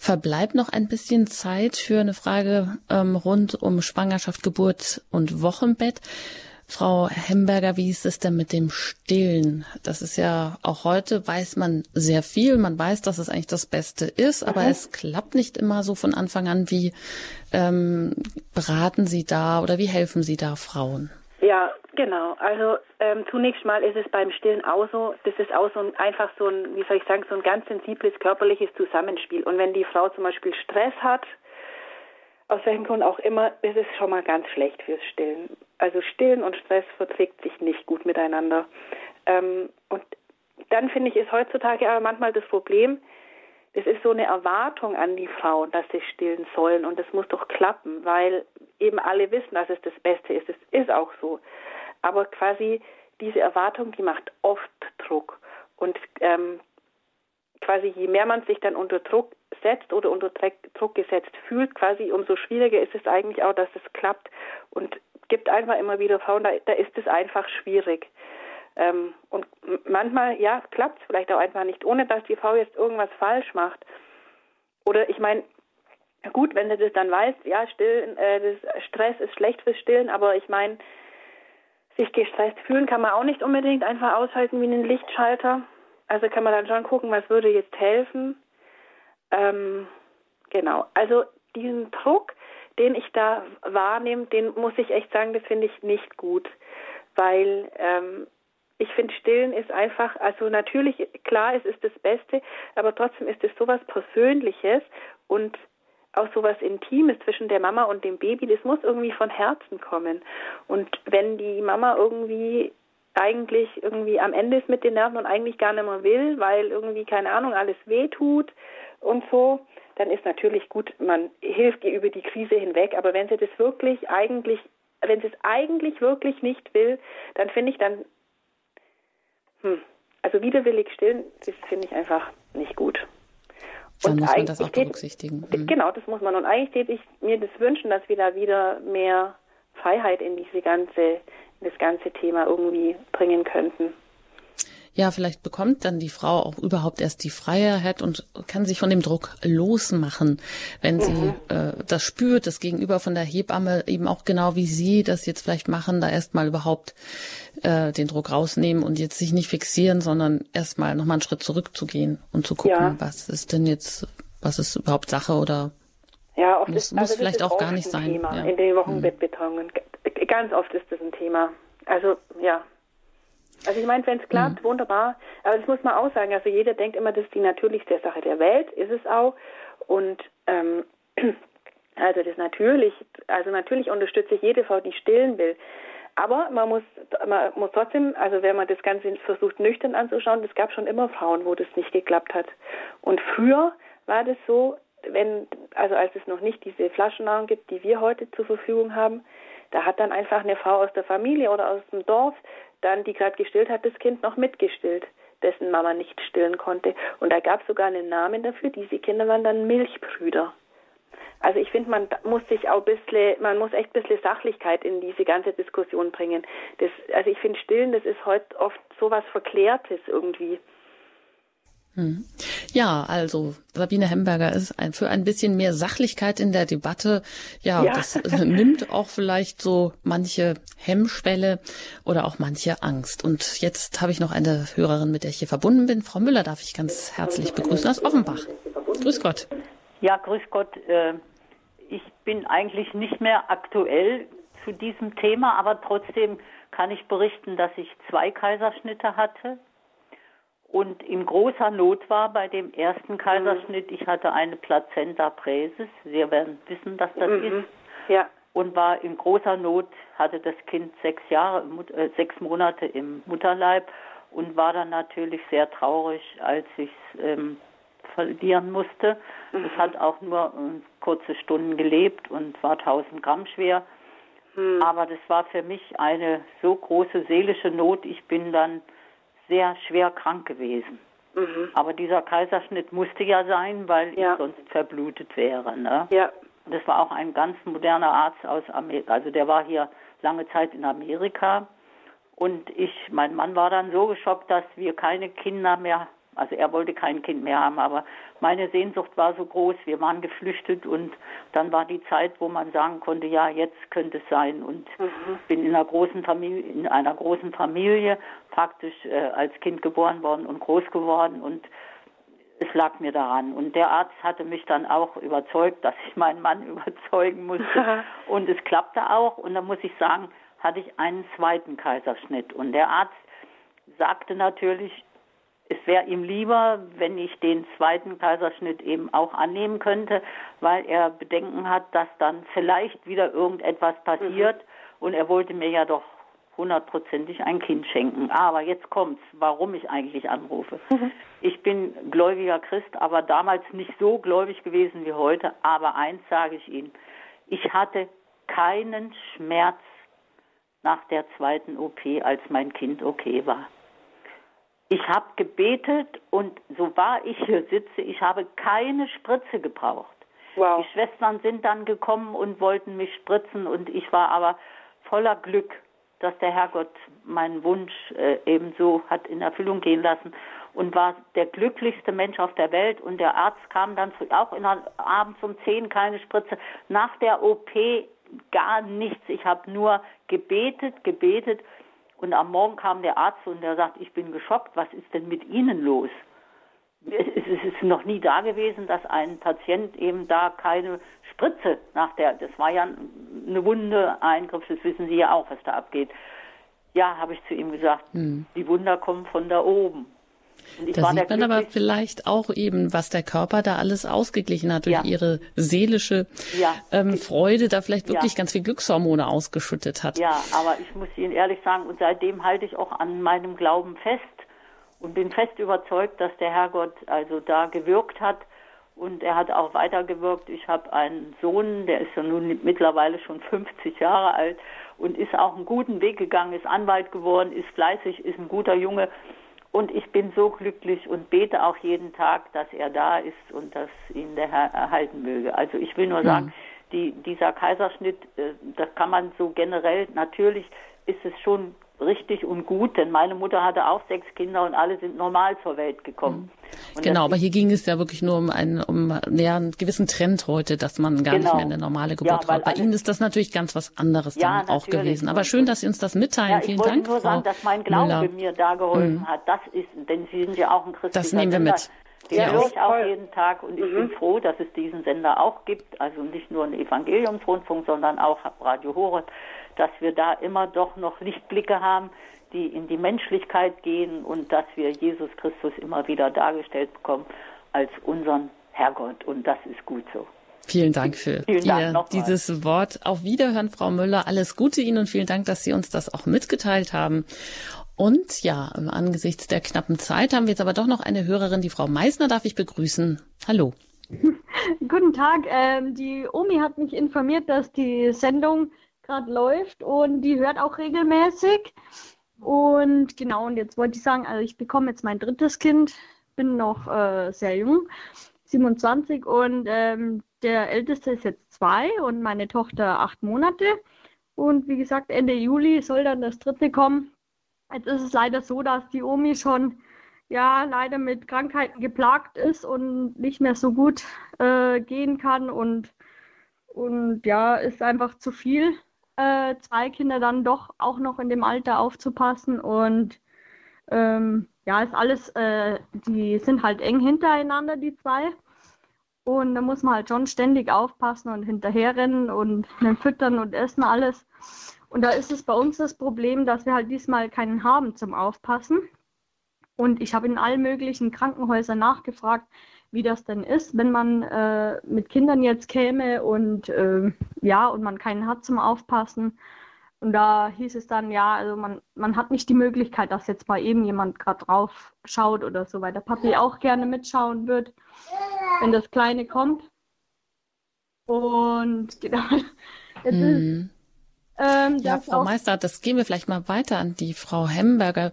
Verbleibt noch ein bisschen Zeit für eine Frage ähm, rund um Schwangerschaft, Geburt und Wochenbett. Frau Hemberger, wie ist es denn mit dem Stillen? Das ist ja auch heute weiß man sehr viel. Man weiß, dass es eigentlich das Beste ist, aber mhm. es klappt nicht immer so von Anfang an. Wie ähm, beraten Sie da oder wie helfen Sie da Frauen? Ja, genau. Also ähm, zunächst mal ist es beim Stillen auch so, das ist auch so ein, einfach so ein, wie soll ich sagen, so ein ganz sensibles körperliches Zusammenspiel. Und wenn die Frau zum Beispiel Stress hat, aus welchem Grund auch immer, ist es schon mal ganz schlecht fürs Stillen. Also Stillen und Stress verträgt sich nicht gut miteinander. Ähm, und dann finde ich, ist heutzutage aber manchmal das Problem, es ist so eine Erwartung an die Frauen, dass sie stillen sollen und das muss doch klappen, weil eben alle wissen, dass es das Beste ist. Es ist auch so. Aber quasi diese Erwartung, die macht oft Druck. Und ähm, quasi je mehr man sich dann unter Druck setzt oder unter Druck gesetzt fühlt, quasi umso schwieriger ist es eigentlich auch, dass es klappt. Und gibt einfach immer wieder Frauen, da, da ist es einfach schwierig. Ähm, und manchmal, ja, klappt es vielleicht auch einfach nicht, ohne dass die Frau jetzt irgendwas falsch macht. Oder ich meine, gut, wenn du das dann weißt, ja, stillen, äh, Stress ist schlecht fürs Stillen, aber ich meine, sich gestresst fühlen kann man auch nicht unbedingt einfach aushalten wie einen Lichtschalter. Also kann man dann schon gucken, was würde jetzt helfen. Ähm, genau, also diesen Druck, den ich da wahrnehme, den muss ich echt sagen, das finde ich nicht gut, weil ähm, ich finde, Stillen ist einfach, also natürlich, klar, es ist das Beste, aber trotzdem ist es sowas Persönliches und auch sowas Intimes zwischen der Mama und dem Baby, das muss irgendwie von Herzen kommen. Und wenn die Mama irgendwie eigentlich irgendwie am Ende ist mit den Nerven und eigentlich gar nicht mehr will, weil irgendwie, keine Ahnung, alles wehtut und so, dann ist natürlich gut, man hilft ihr über die Krise hinweg. Aber wenn sie das wirklich eigentlich, wenn sie es eigentlich wirklich nicht will, dann finde ich dann, hm, also widerwillig stillen, das finde ich einfach nicht gut. Dann und muss man das auch berücksichtigen. Mhm. Genau, das muss man. Und eigentlich täte ich mir das wünschen, dass wir da wieder mehr Freiheit in diese ganze, in das ganze Thema irgendwie bringen könnten ja, vielleicht bekommt dann die Frau auch überhaupt erst die Freiheit und kann sich von dem Druck losmachen, wenn mhm. sie äh, das spürt, das Gegenüber von der Hebamme eben auch genau wie sie das jetzt vielleicht machen, da erstmal überhaupt äh, den Druck rausnehmen und jetzt sich nicht fixieren, sondern erstmal nochmal einen Schritt zurückzugehen und zu gucken, ja. was ist denn jetzt, was ist überhaupt Sache oder ja, oft muss, ist, muss also vielleicht auch gar nicht sein. Thema ja. In den Wochenbettbetreuungen. Mhm. Ganz oft ist das ein Thema. Also ja, also ich meine, wenn es klappt, mhm. wunderbar. Aber das muss man auch sagen. Also jeder denkt immer, das ist die natürlichste Sache der Welt, ist es auch. Und ähm, also das natürlich, also natürlich unterstütze ich jede Frau, die stillen will. Aber man muss, man muss trotzdem, also wenn man das Ganze versucht nüchtern anzuschauen, es gab schon immer Frauen, wo das nicht geklappt hat. Und früher war das so, wenn, also als es noch nicht diese Flaschennahrung gibt, die wir heute zur Verfügung haben, da hat dann einfach eine Frau aus der Familie oder aus dem Dorf dann, die gerade gestillt hat, das Kind noch mitgestillt, dessen Mama nicht stillen konnte. Und da gab es sogar einen Namen dafür. Diese Kinder waren dann Milchbrüder. Also ich finde, man muss sich auch ein bisschen, man muss echt ein bisschen Sachlichkeit in diese ganze Diskussion bringen. Das, also ich finde Stillen, das ist heute oft so was Verklärtes irgendwie. Hm. Ja, also Sabine Hemberger ist ein, für ein bisschen mehr Sachlichkeit in der Debatte. Ja, ja. das äh, nimmt auch vielleicht so manche Hemmschwelle oder auch manche Angst. Und jetzt habe ich noch eine Hörerin, mit der ich hier verbunden bin. Frau Müller darf ich ganz herzlich begrüßen aus Offenbach. Grüß Gott. Ja, grüß Gott. Äh, ich bin eigentlich nicht mehr aktuell zu diesem Thema, aber trotzdem kann ich berichten, dass ich zwei Kaiserschnitte hatte und in großer Not war bei dem ersten Kaiserschnitt. Ich hatte eine Plazenta präsis. Sie werden wissen, dass das mhm. ist. Ja. Und war in großer Not, hatte das Kind sechs Jahre, äh, sechs Monate im Mutterleib und war dann natürlich sehr traurig, als ich es ähm, verlieren musste. Mhm. Es hat auch nur äh, kurze Stunden gelebt und war 1000 Gramm schwer. Mhm. Aber das war für mich eine so große seelische Not. Ich bin dann sehr schwer krank gewesen. Mhm. Aber dieser Kaiserschnitt musste ja sein, weil ja. ich sonst verblutet wäre. Ne? Ja. Das war auch ein ganz moderner Arzt aus Amerika. Also der war hier lange Zeit in Amerika. Und ich, mein Mann war dann so geschockt, dass wir keine Kinder mehr also er wollte kein Kind mehr haben, aber meine Sehnsucht war so groß. Wir waren geflüchtet und dann war die Zeit, wo man sagen konnte, ja, jetzt könnte es sein. Und mhm. bin in einer großen Familie, in einer großen Familie praktisch äh, als Kind geboren worden und groß geworden und es lag mir daran. Und der Arzt hatte mich dann auch überzeugt, dass ich meinen Mann überzeugen musste. und es klappte auch. Und da muss ich sagen, hatte ich einen zweiten Kaiserschnitt. Und der Arzt sagte natürlich, es wäre ihm lieber, wenn ich den zweiten Kaiserschnitt eben auch annehmen könnte, weil er Bedenken hat, dass dann vielleicht wieder irgendetwas passiert. Mhm. Und er wollte mir ja doch hundertprozentig ein Kind schenken. Aber jetzt kommt's, warum ich eigentlich anrufe. Mhm. Ich bin gläubiger Christ, aber damals nicht so gläubig gewesen wie heute. Aber eins sage ich Ihnen, ich hatte keinen Schmerz nach der zweiten OP, als mein Kind okay war. Ich habe gebetet und so wahr ich hier sitze, ich habe keine Spritze gebraucht. Wow. Die Schwestern sind dann gekommen und wollten mich spritzen und ich war aber voller Glück, dass der Herrgott meinen Wunsch äh, ebenso hat in Erfüllung gehen lassen und war der glücklichste Mensch auf der Welt und der Arzt kam dann zu, auch in der, abends um zehn keine Spritze. Nach der OP gar nichts. Ich habe nur gebetet, gebetet und am Morgen kam der Arzt und der sagt, ich bin geschockt, was ist denn mit Ihnen los? Es ist noch nie da gewesen, dass ein Patient eben da keine Spritze nach der, das war ja eine Wunde, Eingriff, das wissen Sie ja auch, was da abgeht. Ja, habe ich zu ihm gesagt, hm. die Wunder kommen von da oben. Da sieht man aber vielleicht auch eben, was der Körper da alles ausgeglichen hat durch ja. ihre seelische ja. ähm, Freude, da vielleicht wirklich ja. ganz viel Glückshormone ausgeschüttet hat. Ja, aber ich muss Ihnen ehrlich sagen, und seitdem halte ich auch an meinem Glauben fest und bin fest überzeugt, dass der Herrgott also da gewirkt hat und er hat auch weitergewirkt. Ich habe einen Sohn, der ist ja nun mittlerweile schon 50 Jahre alt und ist auch einen guten Weg gegangen, ist Anwalt geworden, ist fleißig, ist ein guter Junge. Und ich bin so glücklich und bete auch jeden Tag, dass er da ist und dass ihn der Herr erhalten möge. Also ich will nur sagen, die, dieser Kaiserschnitt, äh, das kann man so generell, natürlich ist es schon richtig und gut, denn meine Mutter hatte auch sechs Kinder und alle sind normal zur Welt gekommen. Mhm. Genau, aber hier ging es ja wirklich nur um einen, um ja, einen gewissen Trend heute, dass man gar genau. nicht mehr eine normale Geburt ja, hat. Bei Ihnen ist das natürlich ganz was anderes ja, dann auch gewesen. Aber schön, dass Sie uns das mitteilen. Ja, Vielen Dank. Ich wollte nur Frau sagen, dass mein Glaube Müller. mir da geholfen mhm. hat. Das ist, denn Sie sind ja auch ein christlicher Das nehmen wir mit. Den ja, höre ich auch jeden Tag und ich mhm. bin froh, dass es diesen Sender auch gibt. Also nicht nur ein Evangeliumsrundfunk, sondern auch Radio Horeb, dass wir da immer doch noch Lichtblicke haben, die in die Menschlichkeit gehen und dass wir Jesus Christus immer wieder dargestellt bekommen als unseren Herrgott. Und das ist gut so. Vielen Dank für vielen Dank dieses Wort. Auf Wiederhören, Frau Müller. Alles Gute Ihnen und vielen Dank, dass Sie uns das auch mitgeteilt haben. Und ja, angesichts der knappen Zeit haben wir jetzt aber doch noch eine Hörerin, die Frau Meisner darf ich begrüßen. Hallo. Guten Tag. Ähm, die Omi hat mich informiert, dass die Sendung gerade läuft und die hört auch regelmäßig. Und genau, und jetzt wollte ich sagen, also ich bekomme jetzt mein drittes Kind, bin noch äh, sehr jung, 27 und ähm, der älteste ist jetzt zwei und meine Tochter acht Monate. Und wie gesagt, Ende Juli soll dann das dritte kommen. Jetzt ist es leider so, dass die Omi schon ja leider mit Krankheiten geplagt ist und nicht mehr so gut äh, gehen kann und und ja, ist einfach zu viel, äh, zwei Kinder dann doch auch noch in dem Alter aufzupassen und ähm, ja, ist alles, äh, die sind halt eng hintereinander, die zwei. Und da muss man halt schon ständig aufpassen und hinterherrennen und füttern und essen alles. Und da ist es bei uns das Problem, dass wir halt diesmal keinen haben zum Aufpassen. Und ich habe in allen möglichen Krankenhäusern nachgefragt, wie das denn ist, wenn man äh, mit Kindern jetzt käme und äh, ja, und man keinen hat zum Aufpassen. Und da hieß es dann, ja, also man, man hat nicht die Möglichkeit, dass jetzt mal eben jemand gerade drauf schaut oder so, weil der Papi auch gerne mitschauen wird, wenn das Kleine kommt. Und genau, jetzt mhm. ist ähm, ja, Frau Meister, das gehen wir vielleicht mal weiter an die Frau Hemberger.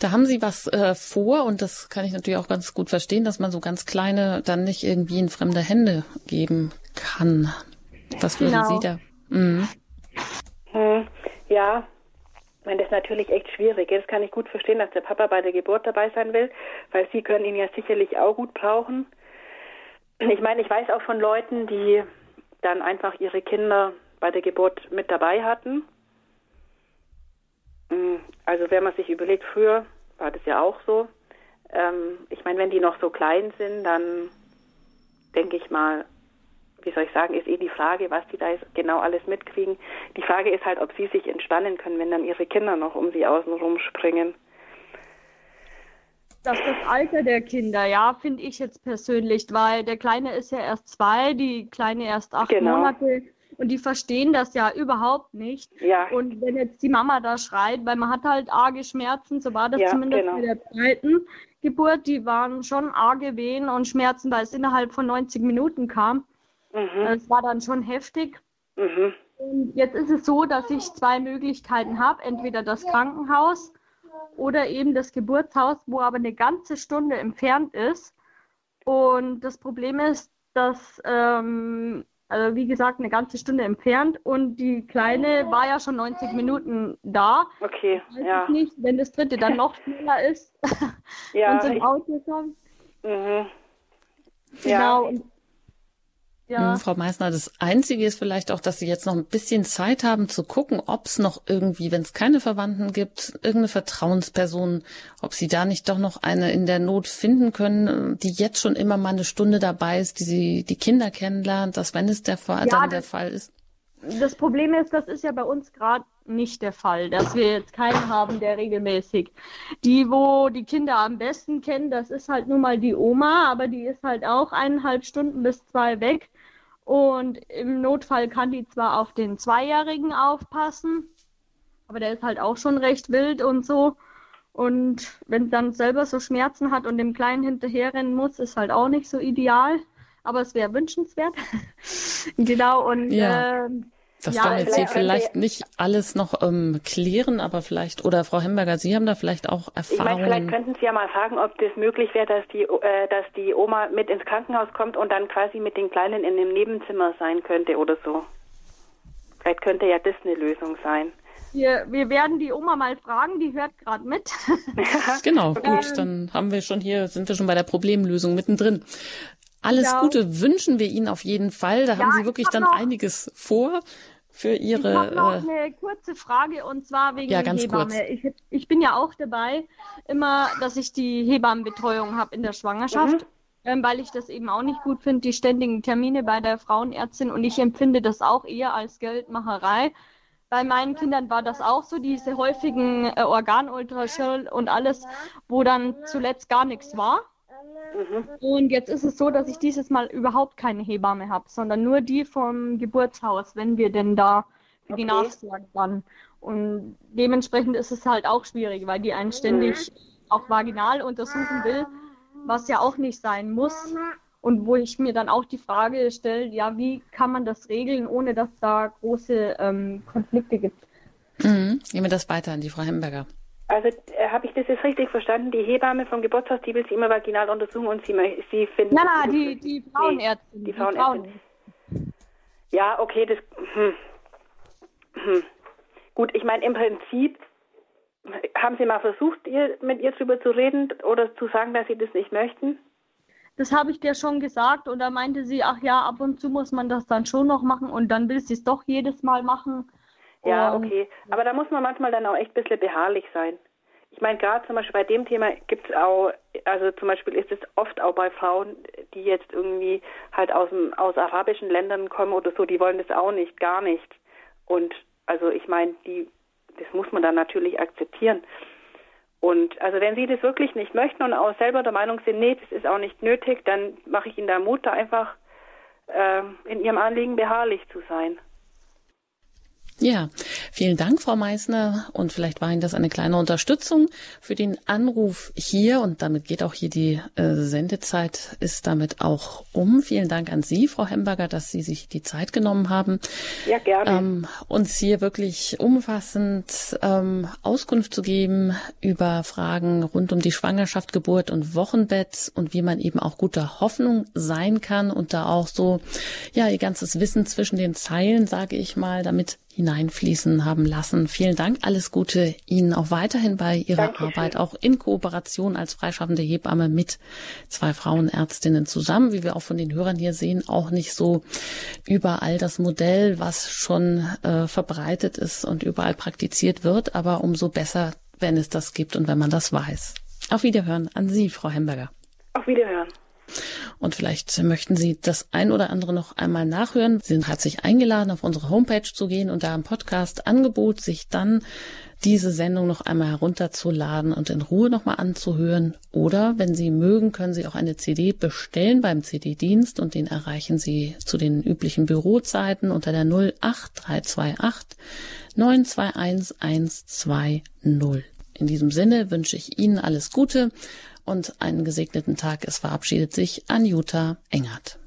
Da haben Sie was äh, vor und das kann ich natürlich auch ganz gut verstehen, dass man so ganz kleine dann nicht irgendwie in fremde Hände geben kann. Was würden genau. Sie da? Mhm. Hm, ja, ich meine, das ist natürlich echt schwierig. Das kann ich gut verstehen, dass der Papa bei der Geburt dabei sein will, weil Sie können ihn ja sicherlich auch gut brauchen. Ich meine, ich weiß auch von Leuten, die dann einfach ihre Kinder bei der Geburt mit dabei hatten. Mm, also wenn man sich überlegt, früher war das ja auch so. Ähm, ich meine, wenn die noch so klein sind, dann denke ich mal, wie soll ich sagen, ist eh die Frage, was die da genau alles mitkriegen. Die Frage ist halt, ob sie sich entspannen können, wenn dann ihre Kinder noch um sie außen rumspringen. Das ist das Alter der Kinder, ja, finde ich jetzt persönlich, weil der Kleine ist ja erst zwei, die Kleine erst acht genau. Monate und die verstehen das ja überhaupt nicht. Ja. Und wenn jetzt die Mama da schreit, weil man hat halt arge Schmerzen, so war das ja, zumindest genau. bei der zweiten Geburt, die waren schon arge Wehen und Schmerzen, weil es innerhalb von 90 Minuten kam. Mhm. Das war dann schon heftig. Mhm. Und jetzt ist es so, dass ich zwei Möglichkeiten habe, entweder das Krankenhaus oder eben das Geburtshaus, wo aber eine ganze Stunde entfernt ist. Und das Problem ist, dass ähm, also wie gesagt, eine ganze Stunde entfernt und die Kleine war ja schon 90 Minuten da. Okay, Weiß ja. Ich nicht, wenn das dritte dann noch schneller ist ja, und zum Auto kommt. Mhm. Genau. Ja. Und ja. Hm, Frau Meissner, das Einzige ist vielleicht auch, dass Sie jetzt noch ein bisschen Zeit haben zu gucken, ob es noch irgendwie, wenn es keine Verwandten gibt, irgendeine Vertrauensperson, ob Sie da nicht doch noch eine in der Not finden können, die jetzt schon immer mal eine Stunde dabei ist, die Sie die Kinder kennenlernt, dass wenn es der Fall, ja, dann der Fall ist. Das Problem ist, das ist ja bei uns gerade nicht der Fall, dass wir jetzt keinen haben, der regelmäßig. Die, wo die Kinder am besten kennen, das ist halt nun mal die Oma, aber die ist halt auch eineinhalb Stunden bis zwei weg. Und im Notfall kann die zwar auf den Zweijährigen aufpassen, aber der ist halt auch schon recht wild und so. Und wenn dann selber so Schmerzen hat und dem Kleinen hinterherrennen muss, ist halt auch nicht so ideal. Aber es wäre wünschenswert. genau, und ja. äh, das ja, kann jetzt hier vielleicht nicht alles noch ähm, klären, aber vielleicht, oder Frau Hemberger, Sie haben da vielleicht auch Erfahrungen. Ich meine, vielleicht könnten Sie ja mal fragen, ob das möglich wäre, dass die, äh, dass die Oma mit ins Krankenhaus kommt und dann quasi mit den Kleinen in dem Nebenzimmer sein könnte oder so. Vielleicht könnte ja das eine Lösung sein. Wir, wir werden die Oma mal fragen, die hört gerade mit. genau, gut, ähm, dann haben wir schon hier, sind wir schon bei der Problemlösung mittendrin. Alles genau. Gute wünschen wir Ihnen auf jeden Fall. Da ja, haben Sie wirklich dann noch, einiges vor für Ihre. Ich habe noch äh, eine kurze Frage und zwar wegen ja, ganz Hebamme. Kurz. Ich, ich, bin ja auch dabei, immer, dass ich die Hebammenbetreuung habe in der Schwangerschaft. Mhm. Ähm, weil ich das eben auch nicht gut finde, die ständigen Termine bei der Frauenärztin und ich empfinde das auch eher als Geldmacherei. Bei meinen Kindern war das auch so, diese häufigen äh, Organultraschall und alles, wo dann zuletzt gar nichts war. Mhm. Und jetzt ist es so, dass ich dieses Mal überhaupt keine Hebamme habe, sondern nur die vom Geburtshaus, wenn wir denn da für okay. die Nachsorge dann. Und dementsprechend ist es halt auch schwierig, weil die einen ständig mhm. auch vaginal untersuchen will, was ja auch nicht sein muss. Und wo ich mir dann auch die Frage stelle, ja, wie kann man das regeln, ohne dass da große ähm, Konflikte gibt? Mhm. Gehen wir das weiter an die Frau Hemberger. Also äh, habe ich das jetzt richtig verstanden? Die Hebamme vom Geburtshaus, die will sie immer vaginal untersuchen und sie, sie findet... Nein, nein, die, die Frauenärztin. Nee, die, Frauenärztin. Ja, okay, das... Hm, hm. Gut, ich meine, im Prinzip haben Sie mal versucht, ihr, mit ihr drüber zu reden oder zu sagen, dass Sie das nicht möchten? Das habe ich dir schon gesagt und da meinte sie, ach ja, ab und zu muss man das dann schon noch machen und dann will sie es doch jedes Mal machen. Ja, okay. Aber da muss man manchmal dann auch echt ein bisschen beharrlich sein. Ich meine, gerade zum Beispiel bei dem Thema gibt es auch, also zum Beispiel ist es oft auch bei Frauen, die jetzt irgendwie halt aus, dem, aus arabischen Ländern kommen oder so, die wollen das auch nicht, gar nicht. Und also ich meine, die, das muss man dann natürlich akzeptieren. Und also wenn Sie das wirklich nicht möchten und auch selber der Meinung sind, nee, das ist auch nicht nötig, dann mache ich Ihnen da Mut, da einfach äh, in Ihrem Anliegen beharrlich zu sein. Ja, vielen Dank, Frau Meissner. Und vielleicht war Ihnen das eine kleine Unterstützung für den Anruf hier. Und damit geht auch hier die äh, Sendezeit, ist damit auch um. Vielen Dank an Sie, Frau Hemberger, dass Sie sich die Zeit genommen haben. Ja, gerne. Ähm, uns hier wirklich umfassend ähm, Auskunft zu geben über Fragen rund um die Schwangerschaft, Geburt und Wochenbett und wie man eben auch guter Hoffnung sein kann und da auch so, ja, ihr ganzes Wissen zwischen den Zeilen, sage ich mal, damit hineinfließen haben lassen. Vielen Dank, alles Gute Ihnen auch weiterhin bei Ihrer Dankeschön. Arbeit, auch in Kooperation als freischaffende Hebamme mit zwei Frauenärztinnen zusammen, wie wir auch von den Hörern hier sehen, auch nicht so überall das Modell, was schon äh, verbreitet ist und überall praktiziert wird, aber umso besser, wenn es das gibt und wenn man das weiß. Auf Wiederhören an Sie, Frau Hemberger. Auf Wiederhören. Und vielleicht möchten Sie das ein oder andere noch einmal nachhören. Sie sind herzlich eingeladen, auf unsere Homepage zu gehen und da im Podcast Angebot sich dann diese Sendung noch einmal herunterzuladen und in Ruhe nochmal anzuhören. Oder wenn Sie mögen, können Sie auch eine CD bestellen beim CD-Dienst und den erreichen Sie zu den üblichen Bürozeiten unter der 08328 921 120. In diesem Sinne wünsche ich Ihnen alles Gute und einen gesegneten Tag. Es verabschiedet sich Anjuta Engert.